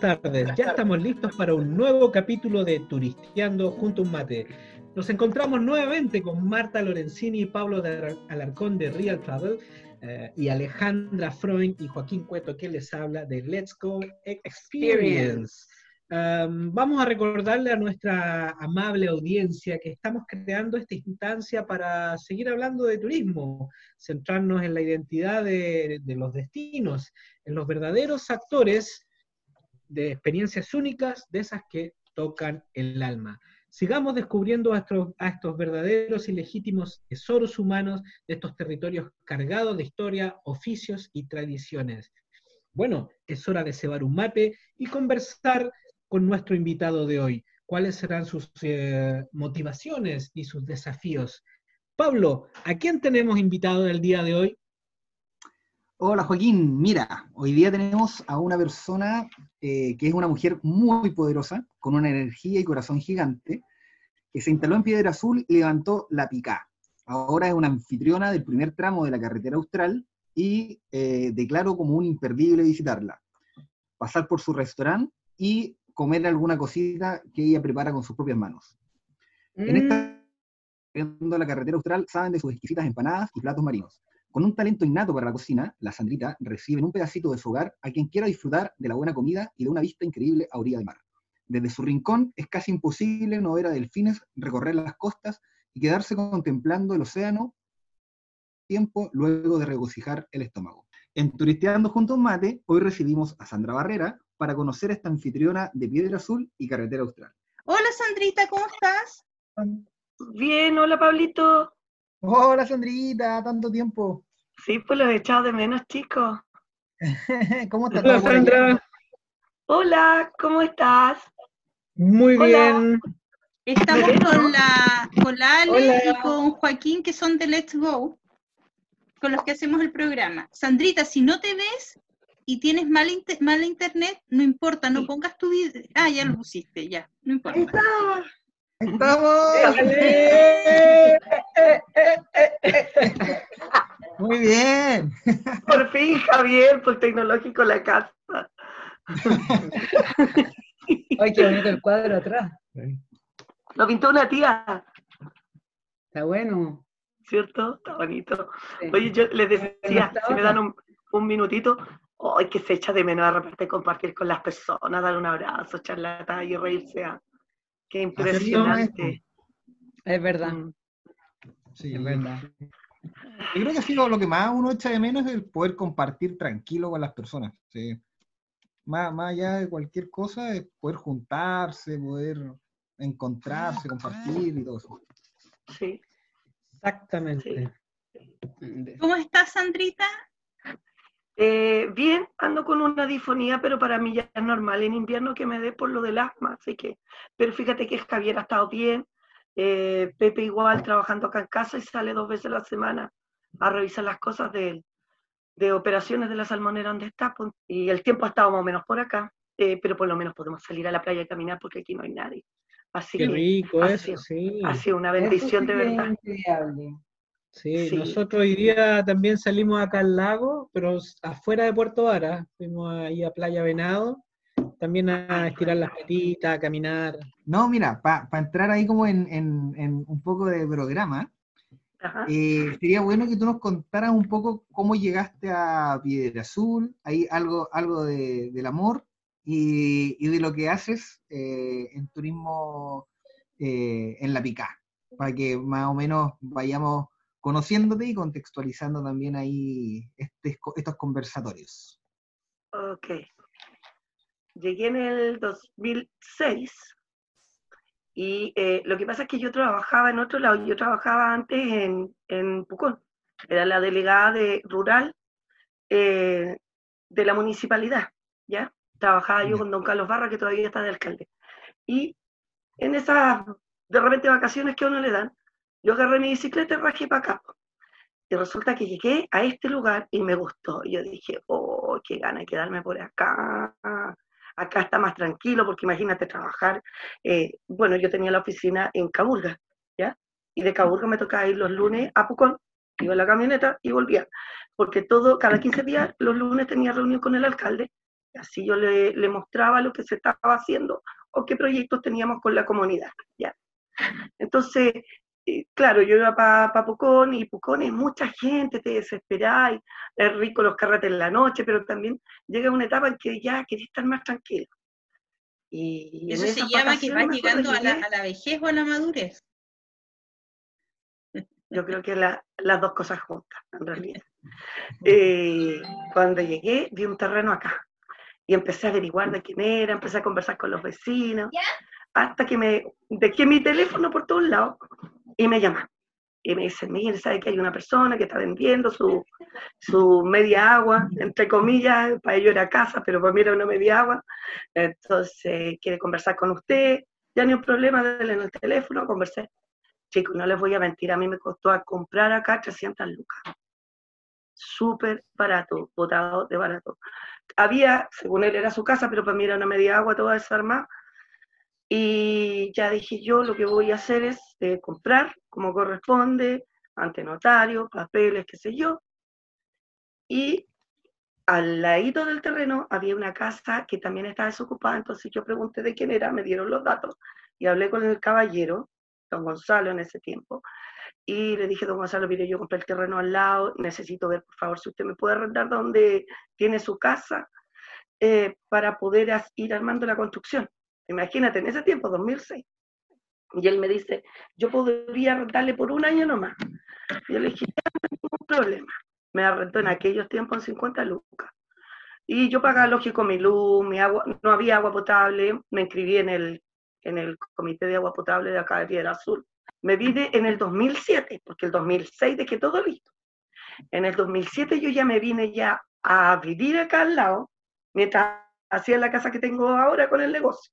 Tardes, ya estamos listos para un nuevo capítulo de Turisteando junto a un mate. Nos encontramos nuevamente con Marta Lorenzini y Pablo de Alarcón de Real Travel eh, y Alejandra Freund y Joaquín Cueto que les habla de Let's Go Experience. Um, vamos a recordarle a nuestra amable audiencia que estamos creando esta instancia para seguir hablando de turismo, centrarnos en la identidad de, de los destinos, en los verdaderos actores de experiencias únicas, de esas que tocan el alma. Sigamos descubriendo a estos, verdaderos y legítimos tesoros humanos de estos territorios cargados de historia, oficios y tradiciones. Bueno, es hora de cebar un mate y conversar con nuestro invitado de hoy. ¿Cuáles serán sus eh, motivaciones y sus desafíos? Pablo, ¿a quién tenemos invitado el día de hoy? Hola Joaquín, mira, hoy día tenemos a una persona eh, que es una mujer muy poderosa, con una energía y corazón gigante, que se instaló en Piedra Azul y levantó la picá. Ahora es una anfitriona del primer tramo de la carretera austral y eh, declaro como un imperdible visitarla. Pasar por su restaurante y comer alguna cosita que ella prepara con sus propias manos. En esta mm. la carretera austral saben de sus exquisitas empanadas y platos marinos. Con un talento innato para la cocina, la Sandrita recibe en un pedacito de su hogar a quien quiera disfrutar de la buena comida y de una vista increíble a orilla del mar. Desde su rincón es casi imposible no ver a delfines recorrer las costas y quedarse contemplando el océano tiempo luego de regocijar el estómago. En Turisteando junto a un mate, hoy recibimos a Sandra Barrera, para conocer a esta anfitriona de Piedra Azul y Carretera Austral. Hola Sandrita, ¿cómo estás? Bien, hola Pablito. Hola Sandrita, tanto tiempo. Sí, pues los he echado de menos, chicos. ¿Cómo estás? Hola Sandra. Hola, ¿cómo estás? Muy bien. Estamos con la, con la Ale y con Joaquín, que son de Let's Go, con los que hacemos el programa. Sandrita, si no te ves, y tienes mala, internet, no importa, no pongas tu video. Ah, ya lo pusiste, ya, no importa. ¡Estamos! Muy bien. Por fin, Javier, por tecnológico la casa. Ay, qué bonito el cuadro atrás. Lo pintó una tía. Está bueno. ¿Cierto? Está bonito. Oye, yo les decía, si me dan un, un minutito, ¡Ay, que se echa de menos de repente compartir con las personas, dar un abrazo, charlar y reírse! Ah, ¡Qué impresionante! Es verdad. Mm. Sí, es verdad. Yo creo que sí, lo que más uno echa de menos es el poder compartir tranquilo con las personas. Sí. Más, más allá de cualquier cosa, es poder juntarse, poder encontrarse, compartir y todo eso. Sí. Exactamente. ¿Cómo estás, Sandrita? Eh, bien, ando con una difonía, pero para mí ya es normal en invierno que me dé por lo del asma, así que, pero fíjate que Javier ha estado bien, eh, Pepe igual trabajando acá en casa y sale dos veces a la semana a revisar las cosas de, de operaciones de la salmonera donde está, pues, y el tiempo ha estado más o menos por acá, eh, pero por lo menos podemos salir a la playa y caminar porque aquí no hay nadie. Así Qué rico eso, sí. Ha sido una bendición de verdad. Sí, nosotros hoy día también salimos acá al lago, pero afuera de Puerto Vara, fuimos ahí a Playa Venado, también a estirar las patitas, a caminar. No, mira, para entrar ahí como en, un poco de programa, eh, sería bueno que tú nos contaras un poco cómo llegaste a Piedra Azul, ahí algo, algo del amor y, de lo que haces eh, en turismo eh, en la pica, para que más o menos vayamos conociéndote y contextualizando también ahí este, estos conversatorios. Ok. Llegué en el 2006 y eh, lo que pasa es que yo trabajaba en otro lado, yo trabajaba antes en, en Pucón, era la delegada de rural eh, de la municipalidad, ¿ya? Trabajaba yo con don Carlos Barra, que todavía está de alcalde. Y en esas, de repente, vacaciones que a uno le dan, yo agarré mi bicicleta y rajé para acá. Y resulta que llegué a este lugar y me gustó. Y yo dije, oh, qué gana de quedarme por acá. Acá está más tranquilo, porque imagínate trabajar. Eh, bueno, yo tenía la oficina en Caburga, ¿ya? Y de Caburga me tocaba ir los lunes a Pucón, iba a la camioneta y volvía. Porque todo, cada 15 días, los lunes tenía reunión con el alcalde Así yo le, le mostraba lo que se estaba haciendo o qué proyectos teníamos con la comunidad. ¿ya? Entonces, eh, claro, yo iba para pa Pucón y Pucón es mucha gente, te desesperáis, es rico los carretes en la noche, pero también llega una etapa en que ya querés estar más tranquilo. Y Eso se llama que vas llegando a la, a la vejez o a la madurez. Yo creo que la- las dos cosas juntas, en realidad. Eh, cuando llegué, vi un terreno acá y empecé a averiguar de quién era, empecé a conversar con los vecinos, hasta que me dejé mi teléfono por todos lados y me llaman. Y me dicen, mire, ¿sabe que hay una persona que está vendiendo su, su media agua, entre comillas, para ellos era casa, pero para mí era una media agua? Entonces, quiere conversar con usted, ya ni un problema, denle en el teléfono, conversé. Chicos, no les voy a mentir, a mí me costó comprar acá 300 lucas. Súper barato, botado de barato. Había, según él era su casa, pero para mí era una media agua toda desarmada. Y ya dije yo, lo que voy a hacer es eh, comprar como corresponde, ante notario, papeles, qué sé yo. Y al ladito del terreno había una casa que también estaba desocupada, entonces yo pregunté de quién era, me dieron los datos y hablé con el caballero, don Gonzalo en ese tiempo, y le dije, don Gonzalo, mire, yo compré el terreno al lado, necesito ver, por favor, si usted me puede arrendar donde tiene su casa eh, para poder ir armando la construcción. Imagínate, en ese tiempo, 2006. Y él me dice, yo podría arrendarle por un año nomás. Y yo le dije, no hay ningún problema. Me arrendó en aquellos tiempos en 50 lucas. Y yo pagaba, lógico, mi luz, mi agua, no había agua potable, me inscribí en el, en el comité de agua potable de acá de Piedra Azul. Me vine en el 2007, porque el 2006 dejé todo listo. En el 2007 yo ya me vine ya a vivir acá al lado, mientras hacía la casa que tengo ahora con el negocio.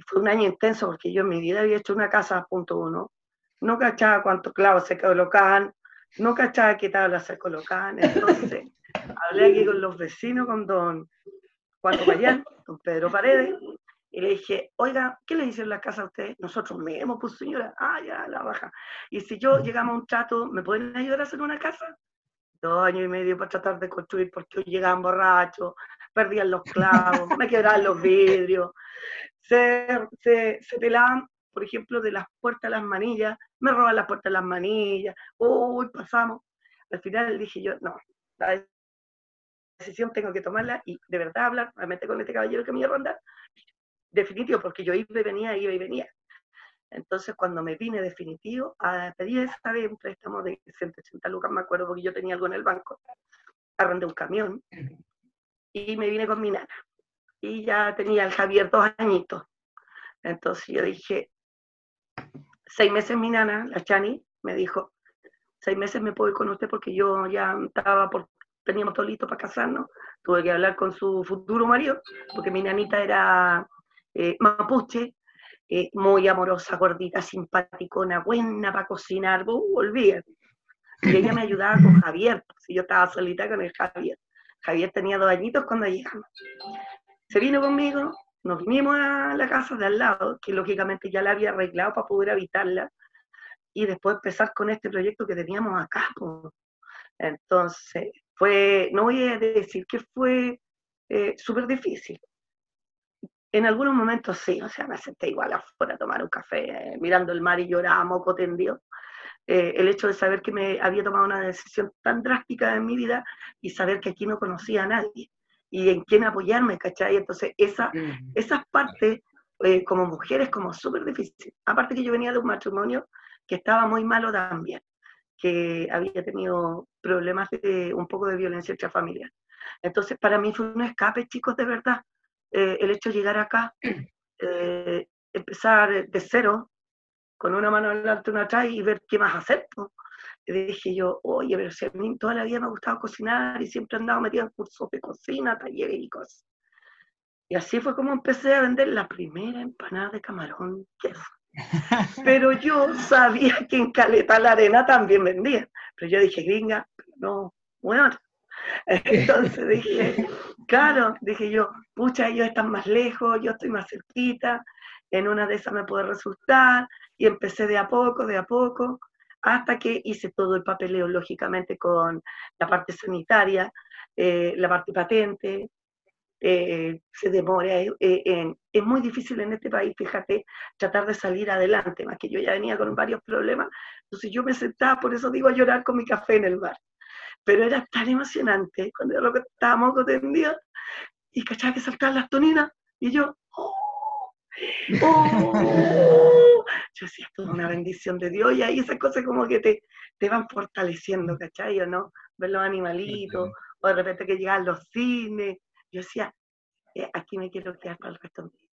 Y fue un año intenso porque yo en mi vida había hecho una casa punto uno. No cachaba cuántos clavos se colocaban, no cachaba qué tablas se colocaban. Entonces, hablé aquí con los vecinos, con don Juan Payán, don Pedro Paredes, y le dije, oiga, ¿qué le dicen las casas a ustedes? Nosotros mismos, pues señora, ah, ya, la baja. Y si yo llegamos a un trato, ¿me pueden ayudar a hacer una casa? Dos años y medio para tratar de construir porque llegaban borrachos, perdían los clavos, me quebraban los vidrios, se, se, se pelaban, por ejemplo, de las puertas a las manillas, me roban las puertas a las manillas, uy, pasamos. Al final dije yo, no, la decisión tengo que tomarla y de verdad hablar realmente con este caballero que me iba a rondar, definitivo, porque yo iba y venía, iba y venía. Entonces, cuando me vine definitivo, a pedir esta vez un préstamo de 180 lucas, me acuerdo porque yo tenía algo en el banco, arrendé un camión y me vine con mi nana. Y ya tenía el Javier dos añitos. Entonces yo dije, seis meses mi nana, la Chani, me dijo, seis meses me puedo ir con usted porque yo ya estaba por, teníamos todo listo para casarnos. Tuve que hablar con su futuro marido, porque mi nanita era eh, mapuche, eh, muy amorosa, gordita, simpaticona, buena para cocinar, uh, olvídate. Y ella me ayudaba con Javier, si yo estaba solita con el Javier. Javier tenía dos añitos cuando llegamos. Se vino conmigo, nos vinimos a la casa de al lado, que lógicamente ya la había arreglado para poder habitarla, y después empezar con este proyecto que teníamos acá. po. Entonces, fue, no voy a decir que fue eh, súper difícil. En algunos momentos sí, o sea, me senté igual afuera a tomar un café, eh, mirando el mar y lloraba moco tendido. Eh, el hecho de saber que me había tomado una decisión tan drástica en mi vida y saber que aquí no conocía a nadie y en quién apoyarme, ¿cachai? Entonces, esa, esas partes, eh, como mujeres, como súper difícil. Aparte que yo venía de un matrimonio que estaba muy malo también, que había tenido problemas de un poco de violencia intrafamiliar. Entonces, para mí fue un escape, chicos, de verdad. Eh, el hecho de llegar acá, eh, empezar de cero, con una mano adelante y una atrás y ver qué más hacer. Y dije yo, oye, pero si a mí toda la vida me ha gustado cocinar y siempre he andado metida en cursos de cocina, talleres y cosas. Y así fue como empecé a vender la primera empanada de camarón queso. Pero yo sabía que en Caleta la Arena también vendían. Pero yo dije, gringa, no, bueno. Entonces dije, claro, dije yo, pucha, ellos están más lejos, yo estoy más cerquita, en una de esas me puede resultar. Y empecé de a poco, de a poco, hasta que hice todo el papeleo, lógicamente, con la parte sanitaria, eh, la parte patente, eh, se demora. eh, eh, es muy difícil en este país, fíjate, tratar de salir adelante, más que yo ya venía con varios problemas. Entonces yo me sentaba, por eso digo, a llorar con mi café en el bar. Pero era tan emocionante cuando de repente estábamos tendidos y cachaba que saltaban las toninas y yo, ¡oh! ¡oh! Yo decía, esto es una bendición de Dios y ahí esas cosas como que te, te van fortaleciendo, ¿cachai? ¿O no? Ver los animalitos, o de repente que llegan los cines. Yo decía, eh, aquí me quiero quedar para el resto de mi vida.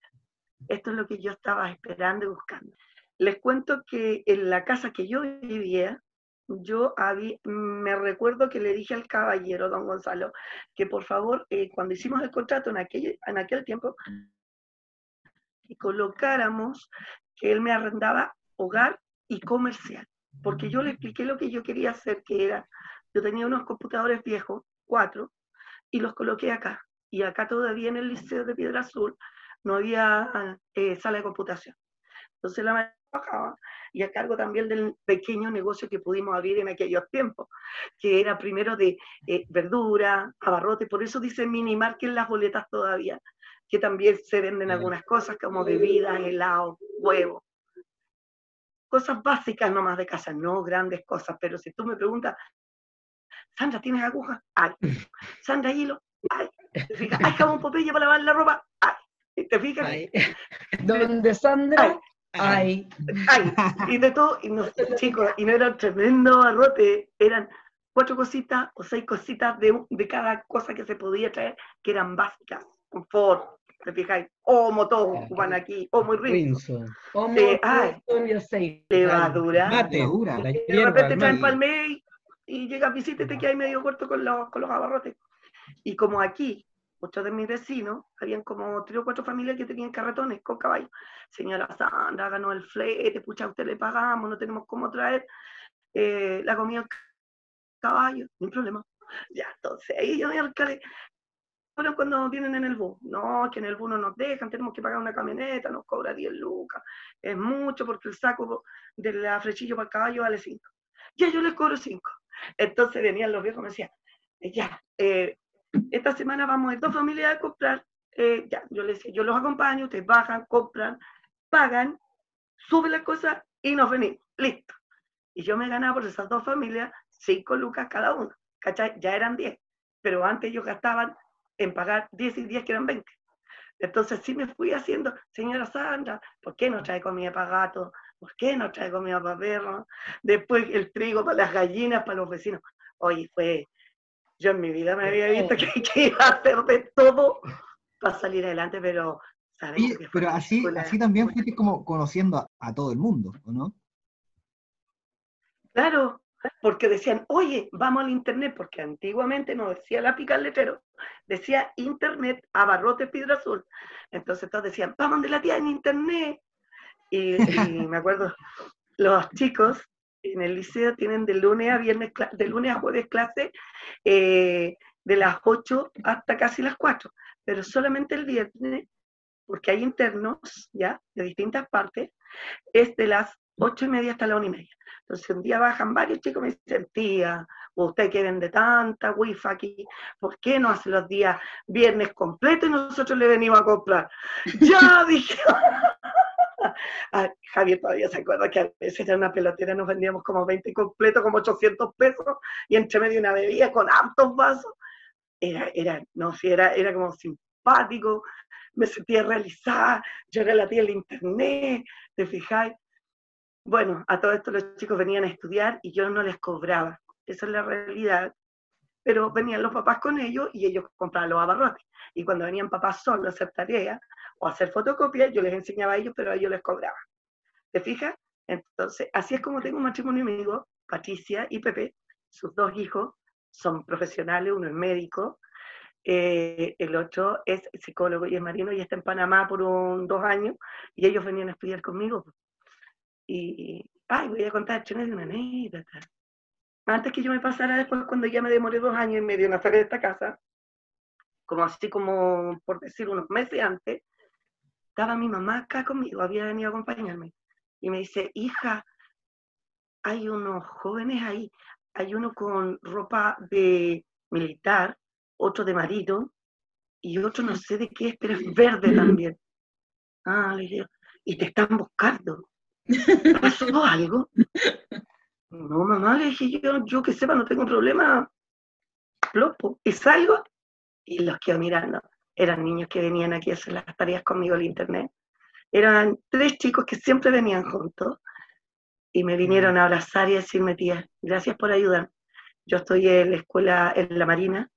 Esto es lo que yo estaba esperando y buscando. Les cuento que en la casa que yo vivía, yo había, me recuerdo que le dije al caballero, don Gonzalo, que por favor, eh, cuando hicimos el contrato en aquel, en aquel tiempo, que colocáramos que él me arrendaba hogar y comercial, porque yo le expliqué lo que yo quería hacer, que era, yo tenía unos computadores viejos, cuatro, y los coloqué acá. Y acá todavía en el Liceo de Piedra Azul no había eh, sala de computación. Entonces la maestra trabajaba y a cargo también del pequeño negocio que pudimos abrir en aquellos tiempos, que era primero de eh, verdura, abarrote, por eso dice mini market las boletas todavía, que también se venden algunas cosas como bebidas, helado, huevos. Cosas básicas nomás de casa, no grandes cosas, pero si tú me preguntas, Sandra, ¿tienes aguja? Ay. Sandra, hilo? Ay. ¿Te fijas? ¿Hay jabón Popeye para lavar la ropa? Ay. ¿Te fijas? Ay. Donde Sandra, ay. Ay. Y de todo, y no, chicos, y no era un tremendo barrote, eran cuatro cositas o seis cositas de, de cada cosa que se podía traer, que eran básicas, confort, ¿te fijáis? Omo, todos ocupan aquí, omo y rinzo. Rinzo. Homo, Eh, ay. Y. Levadura. Mate, Levadura. la Y de repente traen palmé y llega visita y te quedas medio corto con los, con los abarrotes. Y como aquí, muchos de mis vecinos, habían como tres o cuatro familias que tenían carretones con caballos. Señora Sandra, ganó el flete, pucha, a usted le pagamos, no tenemos cómo traer eh, la comida al caballo, no hay problema. Ya, entonces ahí yo me alcalde. Cuando vienen en el bus, no, que en el bus no nos dejan, tenemos que pagar una camioneta, nos cobra 10 lucas, es mucho porque el saco de la flechillo para el caballo vale 5. Ya yo les cobro 5. Entonces venían los viejos y me decían, eh, ya, eh, esta semana vamos a dos familias a comprar, eh, ya, yo les decía, yo los acompaño, ustedes bajan, compran, pagan, suben las cosas y nos venimos, listo. Y yo me ganaba por esas dos familias 5 lucas cada uno, ¿cachai? Ya eran 10, pero antes ellos gastaban en pagar 10 y 10 que eran 20. Entonces sí me fui haciendo, señora Sandra, ¿por qué no trae comida para gatos? ¿Por qué no trae comida para perros? Después el trigo para las gallinas, para los vecinos. Oye, fue, yo en mi vida me había visto que, que iba a hacer de todo para salir adelante, pero ¿sabes? Fue pero así, así también fuiste como conociendo a, a todo el mundo, ¿o no? Claro, porque decían, oye, vamos al internet, porque antiguamente no decía la pica al letrero, decía internet, abarrote Piedra Azul. Entonces todos decían, vamos de la tía en internet. Y, y me acuerdo, los chicos en el liceo tienen de lunes a viernes, de lunes a jueves clase eh, de las 8 hasta casi las 4, pero solamente el viernes, porque hay internos, ¿ya? De distintas partes, es de las 8 y media hasta la 1 y media. Entonces un día bajan varios chicos y me dicen, tía, usted que vende tanta wifi aquí, ¿por qué no hace los días viernes completos y nosotros le venimos a comprar? ya dije. Ah, Javier todavía se acuerda que a veces era una pelotera, nos vendíamos como 20 completos, como 800 pesos, y entre medio una bebida con hartos vasos. Era, era, no, sí, era, era como simpático, me sentía realizada, yo era la tía del internet, ¿te fijáis? Bueno, a todo esto los chicos venían a estudiar y yo no les cobraba, esa es la realidad. Pero venían los papás con ellos y ellos compraban los abarrotes. Y cuando venían papás solos a hacer tareas o hacer fotocopias, yo les enseñaba a ellos, pero a ellos les cobraba. ¿Te fijas? Entonces, así es como tengo un matrimonio amigo, Patricia y Pepe, sus dos hijos son profesionales, uno es médico, eh, el otro es psicólogo y es marino y está en Panamá por un, dos años y ellos venían a estudiar conmigo. Y, ay, voy a contar de una anécdota. Antes que yo me pasara después, cuando ya me demoré dos años y medio en hacer esta casa, como así como, por decir, unos meses antes, estaba mi mamá acá conmigo, había venido a acompañarme. Y me dice, hija, hay unos jóvenes ahí, hay uno con ropa de militar, otro de marino, y otro no sé de qué es, pero es verde también. Ah, le digo, y te están buscando. ¿Pasó algo? No, mamá, le dije yo, yo que sepa, no tengo problema. Plopo. Y salgo y los quedo mirando. Eran niños que venían aquí a hacer las tareas conmigo al internet. Eran tres chicos que siempre venían juntos y me vinieron a abrazar y decirme, tía, gracias por ayudar. Yo estoy en la escuela, en la Marina.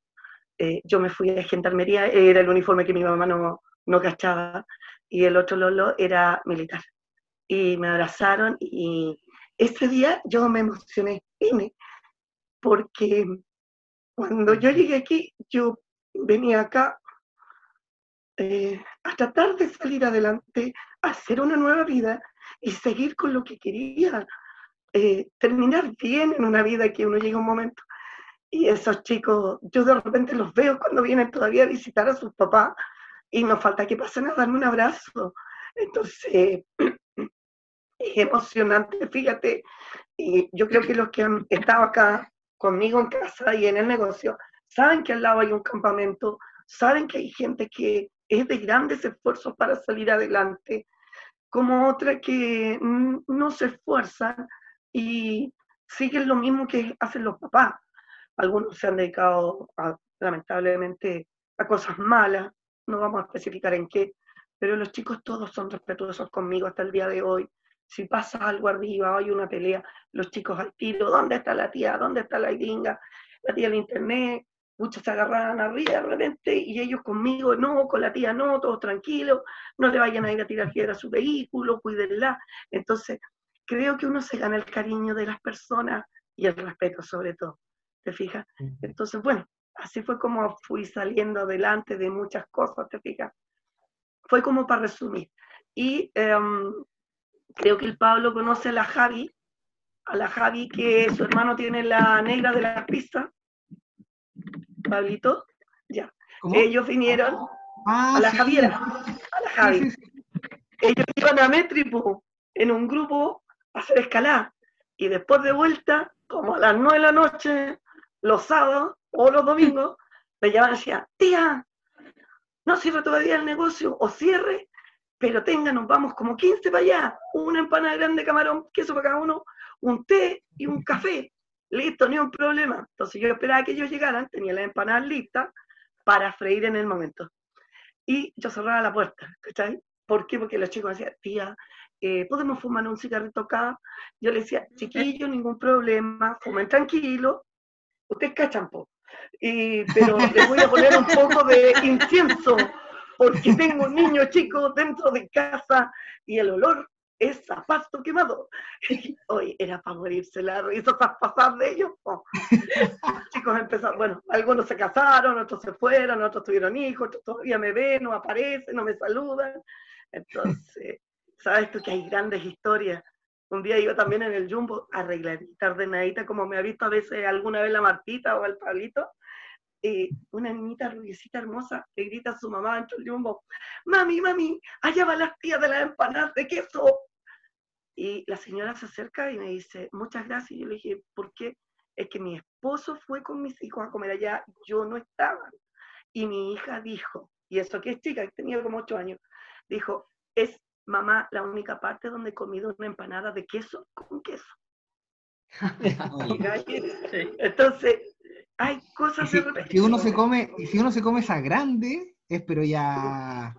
eh, yo me fui a gendarmería, era el uniforme que mi mamá no, no cachaba, y el otro Lolo era militar. Y me abrazaron y ese día yo me emocioné, porque cuando yo llegué aquí, yo venía acá eh, a tratar de salir adelante, hacer una nueva vida y seguir con lo que quería, eh, terminar bien en una vida que uno llega un momento. Y esos chicos, yo de repente los veo cuando vienen todavía a visitar a sus papás y nos falta que pasen a darme un abrazo. Entonces, es emocionante, fíjate. Y yo creo que los que han estado acá conmigo en casa y en el negocio saben que al lado hay un campamento, saben que hay gente que es de grandes esfuerzos para salir adelante, como otra que no se esfuerzan y siguen lo mismo que hacen los papás. Algunos se han dedicado, a, lamentablemente, a cosas malas, no vamos a especificar en qué, pero los chicos todos son respetuosos conmigo hasta el día de hoy. Si pasa algo arriba, hay una pelea, los chicos al tiro, ¿dónde está la tía? ¿Dónde está la gringa? La tía del internet, muchos se agarraban arriba de repente y ellos conmigo, no, con la tía no, todos tranquilos, no le vayan a ir a tirar piedra a su vehículo, cuídenla. Entonces, creo que uno se gana el cariño de las personas y el respeto sobre todo, ¿te fijas? Entonces, bueno, así fue como fui saliendo adelante de muchas cosas, ¿te fijas? Fue como para resumir. Y em, creo que el Pablo conoce a la Javi, a la Javi que su hermano tiene la negra de la pista. Pablito, ya. ¿Cómo? Ellos vinieron Ah, a la sí. Javiera, a la Javi. Sí, sí, sí. Ellos iban a Métripo en un grupo a hacer escalada. Y después de vuelta, como a las nueve de la noche, los sábados o los domingos, me llamaban y decían, tía, no sirve todavía el negocio, o cierre, pero tenga, nos vamos como 15 para allá, una empanada grande de camarón, queso para cada uno, un té y un café. Listo, ni un problema. Entonces yo esperaba que ellos llegaran, tenía las empanadas listas para freír en el momento. Y yo cerraba la puerta, ¿cachai? ¿Por qué? Porque los chicos decían, tía, eh, ¿podemos fumar un cigarrito acá? Yo le decía, chiquillos, ningún problema, fumen tranquilo, ustedes cachan, po. Y, pero les voy a poner un poco de incienso, porque tengo un niño chico dentro de casa y el olor es a pasto quemado. Hoy era para morirse la risa, esas pasadas de ellos. Los chicos empezaron, bueno, algunos se casaron, otros se fueron, otros tuvieron hijos, otros todavía me ven, no aparecen, no me saludan. Entonces, sabes tú que hay grandes historias. Un día iba también en el Jumbo arregladita, ordenadita, como me ha visto a veces alguna vez la Martita o el Pablito. Y una niñita rubiecita hermosa le grita a su mamá dentro del Jumbo, mami, mami, allá van las tías de las empanadas de queso. Y la señora se acerca y me dice, muchas gracias. Y yo le dije, ¿por qué? Es que mi esposo fue con mis hijos a comer allá, yo no estaba. Y mi hija dijo, y eso que es chica, que tenía como ocho años, dijo, es mamá la única parte donde he comido una empanada de queso con queso. Entonces, hay cosas si, de repente. si uno se come, y si uno se come esa grande, es pero ya.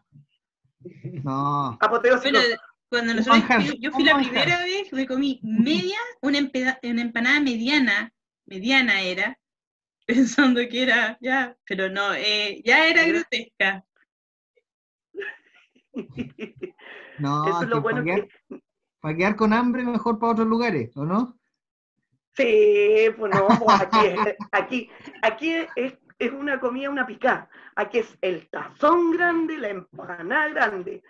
No. Apoteósico. Bueno, cuando nosotros, manjar, yo, yo fui la primera vez, me comí media, una, empeda- una empanada mediana, mediana era, pensando que era, ya, pero no, eh, ya era grotesca. No, Eso es lo bueno para, que. quedar, para quedar con hambre, mejor para otros lugares, ¿o no? Sí, pues no, pues aquí, aquí, aquí es, es una comida, una picada. Aquí es el tazón grande, la empanada grande.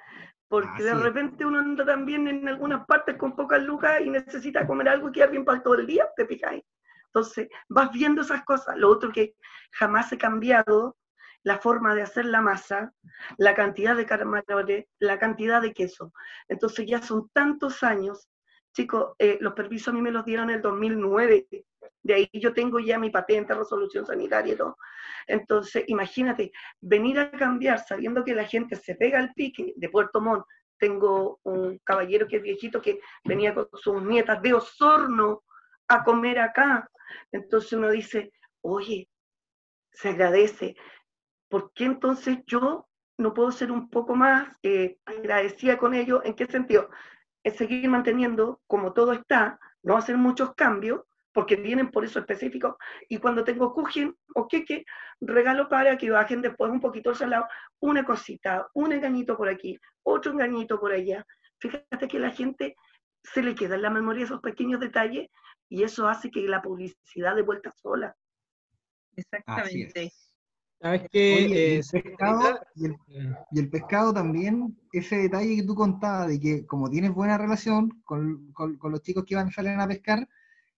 Porque de repente uno anda también en algunas partes con pocas lucas y necesita comer algo y quedar bien para todo el día, te fijáis. Entonces, vas viendo esas cosas. Lo otro que jamás he cambiado, la forma de hacer la masa, la cantidad de camarones, la cantidad de queso. Entonces ya son tantos años Chicos, eh, los permisos a mí me los dieron en el 2009. De ahí yo tengo ya mi patente, resolución sanitaria y todo. Entonces, imagínate, venir a cambiar sabiendo que la gente se pega al pique de Puerto Montt. Tengo un caballero que es viejito que venía con sus nietas de Osorno a comer acá. Entonces uno dice, oye, se agradece. ¿Por qué entonces yo no puedo ser un poco más eh, agradecida con ellos? ¿En qué sentido? Es seguir manteniendo como todo está, no hacer muchos cambios, porque vienen por eso específico, y cuando tengo cujen o queque, regalo para que bajen después un poquito el salado, una cosita, un engañito por aquí, otro engañito por allá. Fíjate que la gente se le queda en la memoria esos pequeños detalles y eso hace que la publicidad de vuelta sola. Exactamente. ¿Sabes Oye, qué? y, Eh, el se- pescado, y, el, y el pescado también, ese detalle que tú contabas de que como tienes buena relación con, con- con los chicos que van a salir a pescar,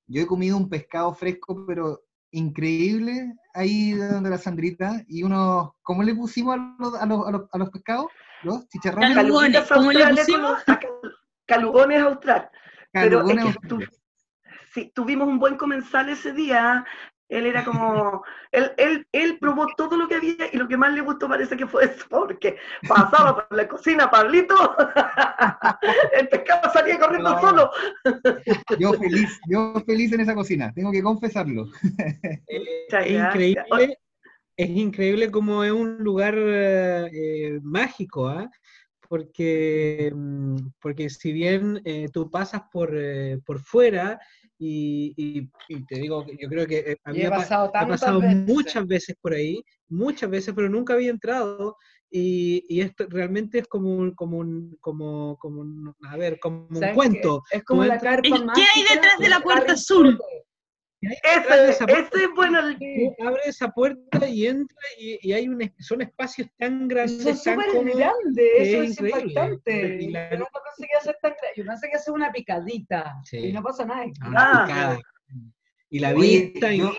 yo he comido un pescado fresco, pero increíble, ahí de donde la Sandrita, y unos, ¿cómo le pusimos a los, a los, a los, a los pescados? ¿Los chicharrones? Calugones, ¿cómo le pusimos? con los- cal- Calugones austral. Pero es Calugones que tu- sí, tuvimos un buen comensal ese día. Él era como, él, él, él probó todo lo que había y lo que más le gustó parece que fue eso, porque pasaba por la cocina, Pablito, el pescado salía corriendo No. solo. Yo feliz, yo feliz en esa cocina, tengo que confesarlo. Eh, es increíble, es increíble como es un lugar eh, mágico, ¿ah? Porque, mm, porque si bien eh, tú pasas por, eh, por fuera, y, y- y te digo, que yo creo que eh, a mí he ha pasado ha pasado veces. muchas veces por ahí, muchas veces, pero nunca había entrado. Y, y esto realmente es como un, como un, como, como un, a ver, como un ¿Sabes cuento. qué? Es como la carpa ¿Qué hay detrás de la puerta azul? Ese, esa puerta- ese es bueno. abres esa puerta y entra y, y hay un, son espacios tan grandes, Son tan súper grandes, eso es impactante. Y la- Yo nunca pensé que iba a ser tan grande. Yo pensé que ser una picadita. Sí. Y no pasa nada. Ah, Ah. picada. Y la Oye, vista, y, yo-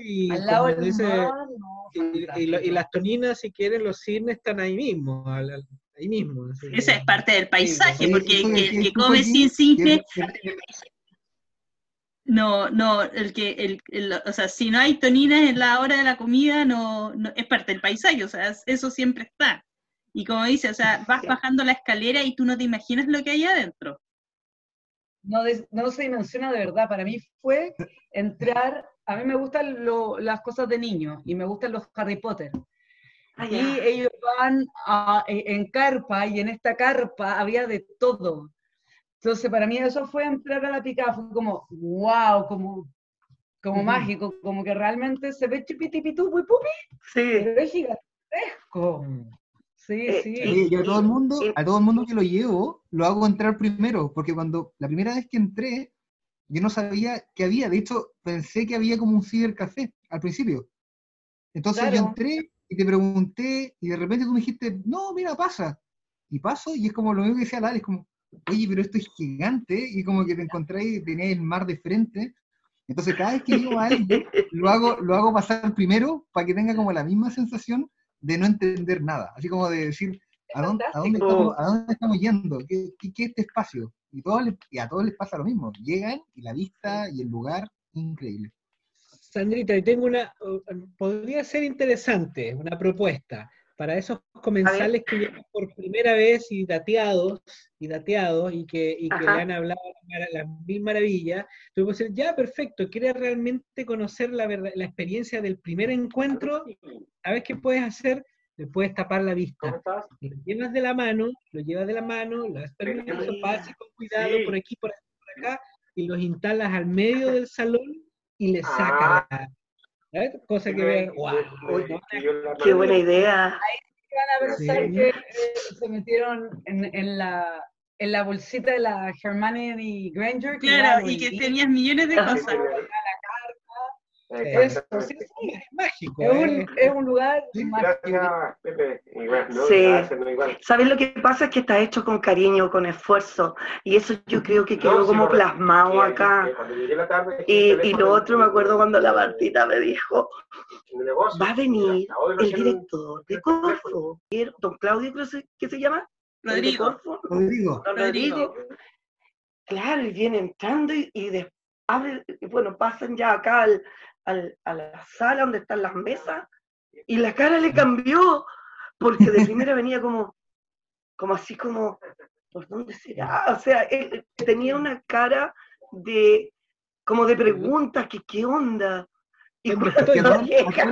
y Al lado del dice- mar, no, y- y, lo- y las toninas, si quieren, los cisnes están ahí mismo, al- al- ahí mismo. así Esa es parte del paisaje, Oye, porque eso el que que, come sin cisne, no, no, el que, el, el- o sea, si no hay toninas en la hora de la comida, no, no- es parte del paisaje, o sea, eso siempre está. Y como dice, o sea, vas bajando la escalera y tú no te imaginas lo que hay adentro. no, des- no se dimensiona de verdad. Para mí fue entrar, a mí me gustan lo- las cosas de niños y me gustan los Harry Potter. Ah, Y ellos van a- en carpa y en esta carpa había de todo. Entonces para mí eso fue entrar a la picada, fue como, wow, como, como mágico, como que realmente se ve chipitipitu, pupi, pupi, Sí. pero es gigantesco. Sí, Eh, sí. Oye, yo a todo el mundo, y- a todo el mundo que lo llevo, lo hago entrar primero, porque cuando la primera vez que entré, yo no sabía que había, de hecho, pensé que había como un cibercafé al principio. Entonces yo entré y te pregunté, y de repente tú me dijiste, no, mira, pasa. Y paso, y es como lo mismo que decía Lali, es como, oye, pero esto es gigante, y como que te encontré y tenías el mar de frente. Entonces cada vez que llego a alguien, lo hago, lo hago pasar primero para que tenga como la misma sensación de no entender nada. Así como de decir, ¿a dónde, a dónde, fantástico. estamos, a dónde estamos yendo? ¿Qué, qué, qué es este espacio? Y, todos les- y a todos les pasa lo mismo. Llegan y la vista y el lugar, increíble. Sandrita, y tengo una, podría ser interesante, una propuesta para esos comensales que llegan por primera vez y dateados, y dateados, y que, y que le han hablado las mil maravillas, tú puedes decir, ya, perfecto, quieres realmente conocer la, verdad- la experiencia del primer encuentro, ¿sabes qué puedes hacer? Le puedes tapar la vista. Lo llevas de la mano, lo llevas de la mano, le das permiso, pase con cuidado Sí. por aquí, por aquí, por acá, y los instalas al medio del salón y le sacas. la- ¿sabes? Cosa que vean, wow, Qué buena idea. van a pensar Sí. que eh, se metieron en, en la, en la bolsita de la Hermione Granger. Claro, y que tenías millones de Ah, cosas. Eso, sí, sí. es mágico. Es un, ¿eh? es un lugar mágico. Gracias, Pepe. Igual, no, Sí. ¿Sabes lo que pasa? Es que está hecho con cariño, con esfuerzo. Y eso yo creo que quedó como plasmado sí, acá. tarde, Y, y lo otro me acuerdo cuando la Martita me dijo, negocio, va a venir el director de Corfo, don Claudio creo se- que se llama, Rodrigo. Rodrigo, don Rodrigo. Rodrigo. Claro, y viene entrando y, y de- abre, bueno, pasan ya acá al- al- a la sala donde están las mesas, y la cara le cambió, porque de primera venía como, como así como, ¿por dónde será? O sea, él tenía una cara de, como de preguntas, que qué onda. Y cuando llega-.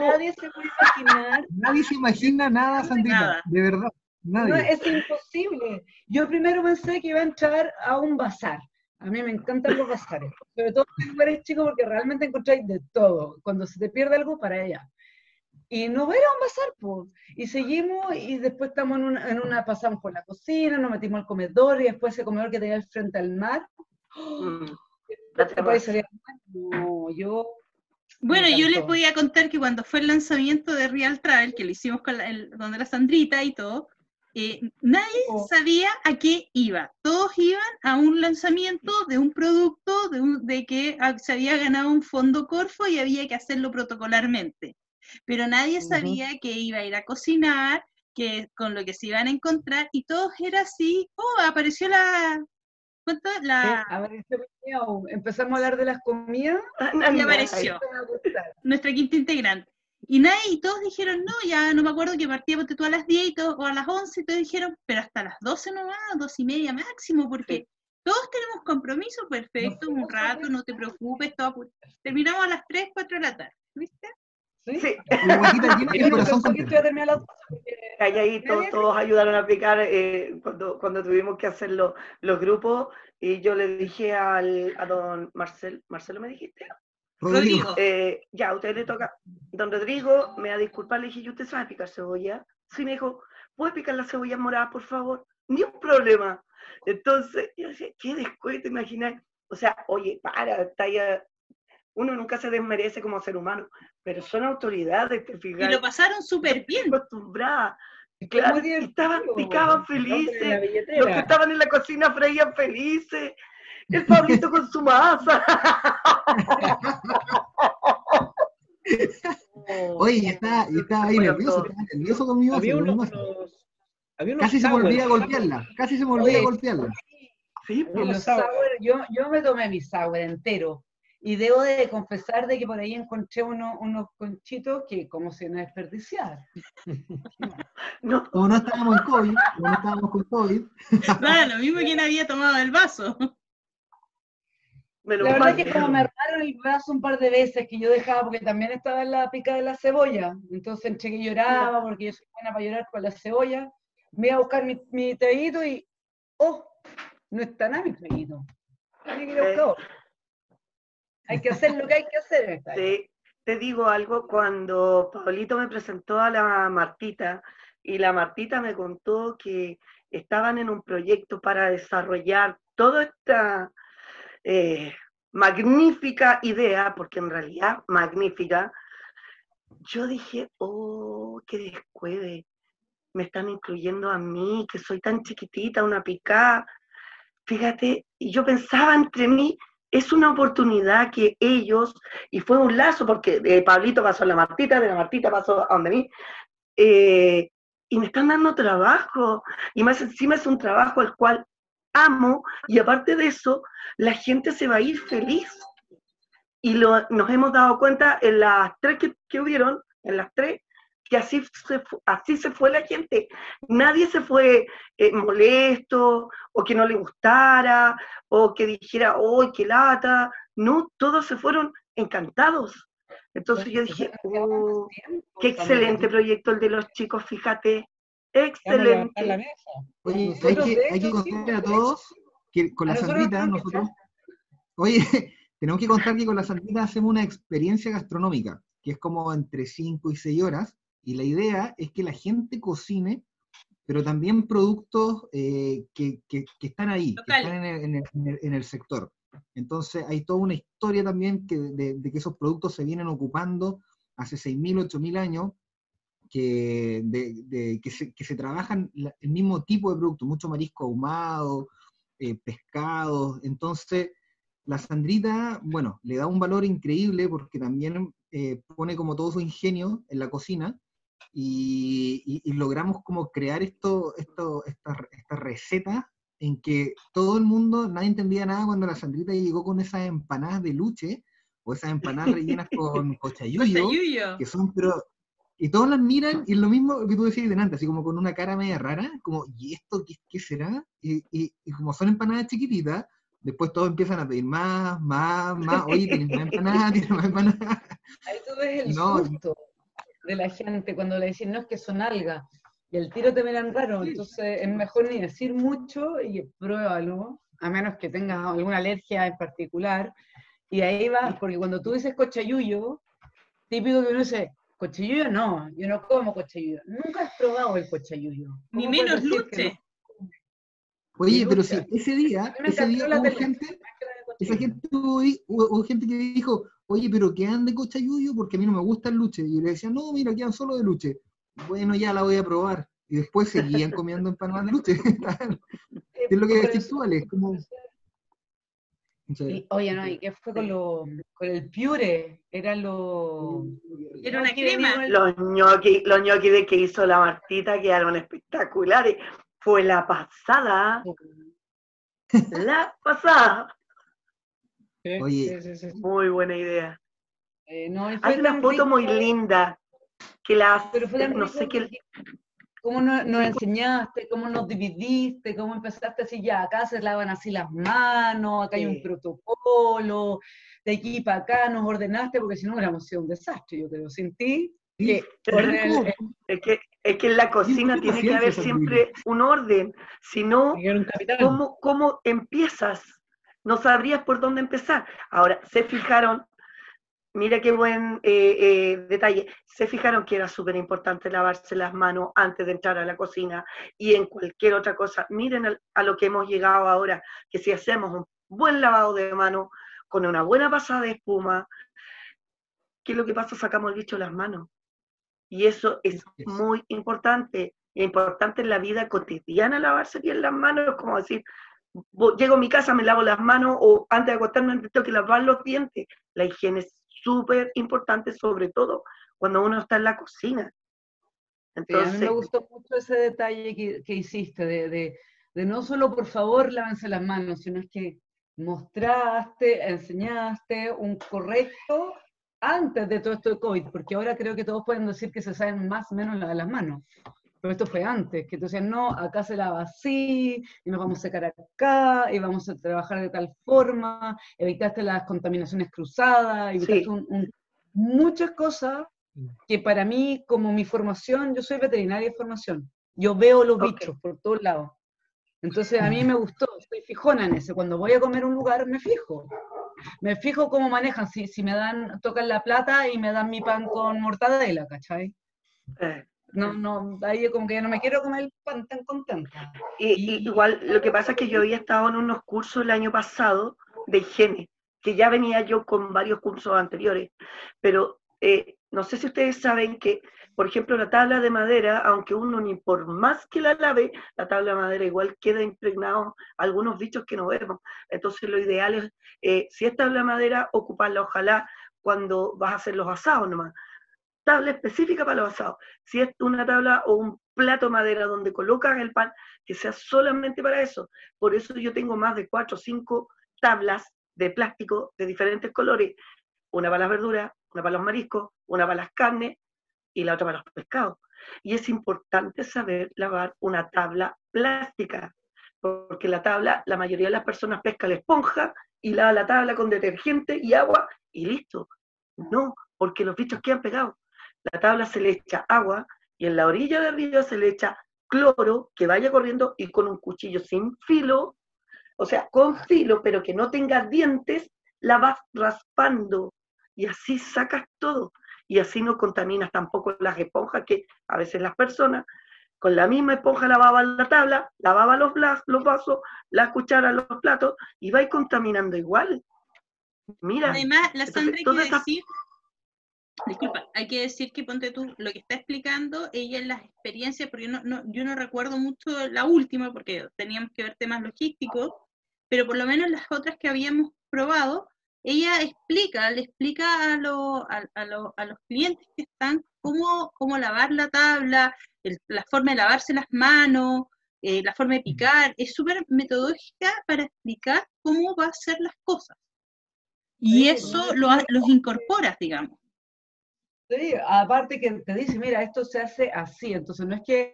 Nadie se puede imaginar. Nadie se imagina nada, Sandrita, Nada. de verdad. No, Nadie. es imposible. Yo primero pensé que iba a entrar a un bazar. A mí me encantan los bazares, sobre todo en lugares chicos porque realmente encontráis de todo. Cuando se te pierde algo, para allá. Y no era un bazar, pues. Y seguimos y después estamos en una, en una, pasamos por la cocina, nos metimos al comedor y después ese comedor que tenía al frente al mar. Mm, No, yo Bueno, Me yo les voy a contar que cuando fue el lanzamiento de Real Travel, que lo hicimos con la, el- con la Sandrita y todo, eh, nadie Oh. sabía a qué iba. Todos iban a un lanzamiento de un producto, de, un- de que se había ganado un fondo Corfo y había que hacerlo protocolarmente. Pero nadie sabía que iba a ir a cocinar, que con lo que se iban a encontrar, y todos era así, oh, apareció la... ¿Cuánto? La, empezamos a hablar de las comidas. y apareció nuestra quinta integrante. Y nadie, y todos dijeron, no, ya no me acuerdo que partía ponte tú a las 10 y todos, o a las 11, y todos dijeron, pero hasta las 12 nomás, 12 y media máximo, porque todos tenemos compromiso, perfecto, un rato, no te preocupes, todo. Terminamos a las 3, 4 de la tarde, ¿viste? ¿Sí? Sí, Yo corazón que contento. esto iba a terminar las 12, porque calladito, todos ayudaron a aplicar eh, cuando, cuando tuvimos que hacer los, los grupos y yo le dije al, a don Marcel, Marcelo me dijiste, Rodrigo, Rodrigo. Eh, ya, a usted le toca, don Rodrigo, me va a disculpar, le dije, ¿y usted sabe picar cebolla? Sí, me dijo, ¿puede picar la cebolla morada, por favor? Ni un problema. Entonces, yo decía, qué descuento, ¿te imaginas? O sea, oye, para, está ya, uno nunca se desmerece como ser humano, pero son autoridades, te Y fijas. lo pasaron súper bien. acostumbrada. Claro, y estaban, picaban felices, los que estaban en la cocina freían felices, el Pablito con su masa. oye, y estaba, y estaba ahí nervioso, estaba nervioso con mi masa, Había unos, masa. unos- había unos Casi se me olvida sours. golpearla, casi se me olvida Oye. golpearla. Sí, Y pues, los sour. sour, yo, yo me tomé mi sour entero. Y debo de confesar de que por ahí encontré uno- unos conchitos que como si no desperdiciar. no, Como no estábamos en COVID, como no estábamos con COVID, Nada, lo mismo quien había tomado el vaso. La verdad es que como me erraron el brazo un par de veces que yo dejaba, porque también estaba en la pica de la cebolla, entonces entre que lloraba, porque yo soy buena para llorar con la cebolla, me iba a buscar mi, mi traguito y, oh, no está nada mi traguito. Otro. Hay que hacer lo que hay que hacer. Te, te digo algo, cuando Pablito me presentó a la Martita y la Martita me contó que estaban en un proyecto para desarrollar toda esta eh, magnífica idea, porque en realidad magnífica, yo dije, oh, qué descueve, me están incluyendo a mí, que soy tan chiquitita, una picá. Fíjate, y yo pensaba entre mí, es una oportunidad que ellos, y fue un lazo, porque de Pablito pasó a la Martita, de la Martita pasó a donde mí, eh, y me están dando trabajo, y más encima es un trabajo al cual amo, y aparte de eso, la gente se va a ir feliz. Y lo, nos hemos dado cuenta en las tres que, que hubieron, en las tres, que así se, así se fue la gente. Nadie se fue eh, molesto, o que no le gustara, o que dijera, ¡oh, qué lata! No, todos se fueron encantados. Entonces yo dije, "Oh, qué excelente proyecto el de los chicos, fíjate, excelente. Oye, hay Nosotros, que, de hay que hecho, sí, contarle a todos que con la nosotros nos nosotros, oye, tenemos que contar que con la Sandrita hacemos una experiencia gastronómica, que es como entre 5 y 6 horas, y la idea es que la gente cocine, pero también productos eh, que, que- que están ahí, que están en el, en el- en el- en el sector. Entonces hay toda una historia también que, de, de que esos productos se vienen ocupando hace 6.000, 8.000 años, que, de, de- que, se, que se trabajan el mismo tipo de producto, mucho marisco ahumado, eh, pescados. Entonces, la Sandrita, bueno, le da un valor increíble porque también eh, pone como todo su ingenio en la cocina y, y- y logramos como crear esto, esto, estas estas recetas en que todo el mundo, nadie entendía nada cuando la Sandrita llegó con esas empanadas de luche, o esas empanadas rellenas con Cochayuyo. que son, pero, y todos las miran, y es lo mismo que tú decías delante, así como con una cara media rara, como, ¿y esto qué, qué será? Y, y- y como son empanadas chiquititas, después todos empiezan a pedir más, más, más, oye, tienes más empanadas, tienes más empanadas. Ahí tú ves el No. susto de la gente cuando le dicen, no, es que son algas. Y el tiro te miran raro, entonces es mejor ni decir mucho y pruébalo, a menos que tengas alguna alergia en particular. Y ahí vas, porque cuando tú dices cochayuyo, típico que uno dice, cochayuyo no, yo no como cochayuyo. Nunca has probado el cochayuyo. Ni ¿Cómo puedes menos luche. Oye, pero si ese día, ese día hubo gente, esa gente hubo, gente que dijo, oye, pero quedan de cochayuyo porque a mí no me gusta el luche. Y yo le decía, no, mira, quedan solo de luche. Bueno, ya la voy a probar. Y después seguían comiendo empanadas de luche. es lo que decís tú, Ale, es como... Sí. Y, oye, no, ¿y qué fue con, lo, con el piure? Era lo... Era una crema. Los ñoquis, los de que hizo la Martita quedaron espectaculares. Fue la pasada, la pasada. Sí, Oye. sí, sí, sí. Muy buena idea. eh, no, Hay una foto muy linda que la Pero fue no rico sé qué, ¿Cómo nos, nos enseñaste? ¿Cómo nos dividiste? ¿Cómo empezaste así ya? Acá se lavan así las manos, acá hay un protocolo, de aquí para acá nos ordenaste, porque si no hubiéramos sido un desastre, yo creo. Sin ti, que el- es que, es que en la cocina tiene que haber siempre un orden. Si no. ¿cómo, cómo empiezas? No sabrías por dónde empezar. Ahora, se fijaron, mira qué buen eh, eh, detalle, se fijaron que era súper importante lavarse las manos antes de entrar a la cocina y en cualquier otra cosa. Miren al- a, lo que hemos llegado ahora, que si hacemos un buen lavado de manos, con una buena pasada de espuma, ¿qué es lo que pasa? Sacamos el bicho de las manos. Y eso es muy importante. Es importante en la vida cotidiana lavarse bien las manos, es como decir, llego a mi casa, me lavo las manos o antes de acostarme tengo que lavar los dientes. La higiene es súper importante, sobre todo cuando uno está en la cocina. Sí, a mí Entonces, me gustó mucho ese detalle que, que hiciste, de, de- de no solo por favor lávense las manos, sino es que mostraste, enseñaste un correcto antes de todo esto de COVID, porque ahora creo que todos pueden decir que se saben más o menos las manos. Pero esto fue antes, que decías, no, acá se lava así, y nos vamos a secar acá, y vamos a trabajar de tal forma, evitaste las contaminaciones cruzadas, evitaste Sí. un- un- muchas cosas que para mí, como mi formación, yo soy veterinaria de formación, yo veo los Ok. bichos por todos lados. Entonces a mí me gustó, soy fijona en eso. Cuando voy a comer un lugar, me fijo. Me fijo cómo manejan, si, si me dan, tocan la plata y me dan mi pan con mortadela, ¿cachai? eh, No, no, ahí como que ya no me quiero comer el pan tan contenta. Y- igual, lo que pasa es que yo había estado en unos cursos el año pasado de higiene, que ya venía yo con varios cursos anteriores, pero eh, no sé si ustedes saben que, por ejemplo, la tabla de madera, aunque uno ni por más que la lave, la tabla de madera igual queda impregnado algunos bichos que no vemos. Entonces lo ideal es, eh, si es tabla de madera, ocuparla ojalá cuando vas a hacer los asados nomás. Tabla específica para los asados. Si es una tabla o un plato de madera donde colocas el pan, que sea solamente para eso. Por eso yo tengo más de cuatro o cinco tablas de plástico de diferentes colores. Una para las verduras, una para los mariscos, una para las carnes y la otra para los pescados. Y es importante saber lavar una tabla plástica, porque la tabla, la mayoría de las personas pesca la esponja y lava la tabla con detergente y agua y listo. No, porque los bichos quedan pegados. La tabla se le echa agua y en la orilla de arriba se le echa cloro que vaya corriendo y con un cuchillo sin filo, o sea, con filo, pero que no tenga dientes, la vas raspando y así sacas todo. Y así no contaminas tampoco las esponjas que a veces las personas con la misma esponja lavaban la tabla, lavaban los, los vasos, las cucharas, los platos y vais contaminando igual. Mira, Además, la Entonces, Sandra decir, disculpa, hay que decir que ponte tú, lo que está explicando, ella en las experiencias, porque no, no, yo no recuerdo mucho la última, porque teníamos que ver temas logísticos, pero por lo menos las otras que habíamos probado, ella explica, le explica a, lo- a, a lo- a los clientes que están cómo, cómo lavar la tabla, el- la forma de lavarse las manos, eh, la forma de picar, es súper metodológica para explicar cómo va a ser las cosas. Y eso lo, los incorporas, digamos. Sí, aparte que te dice, mira, esto se hace así, entonces no es que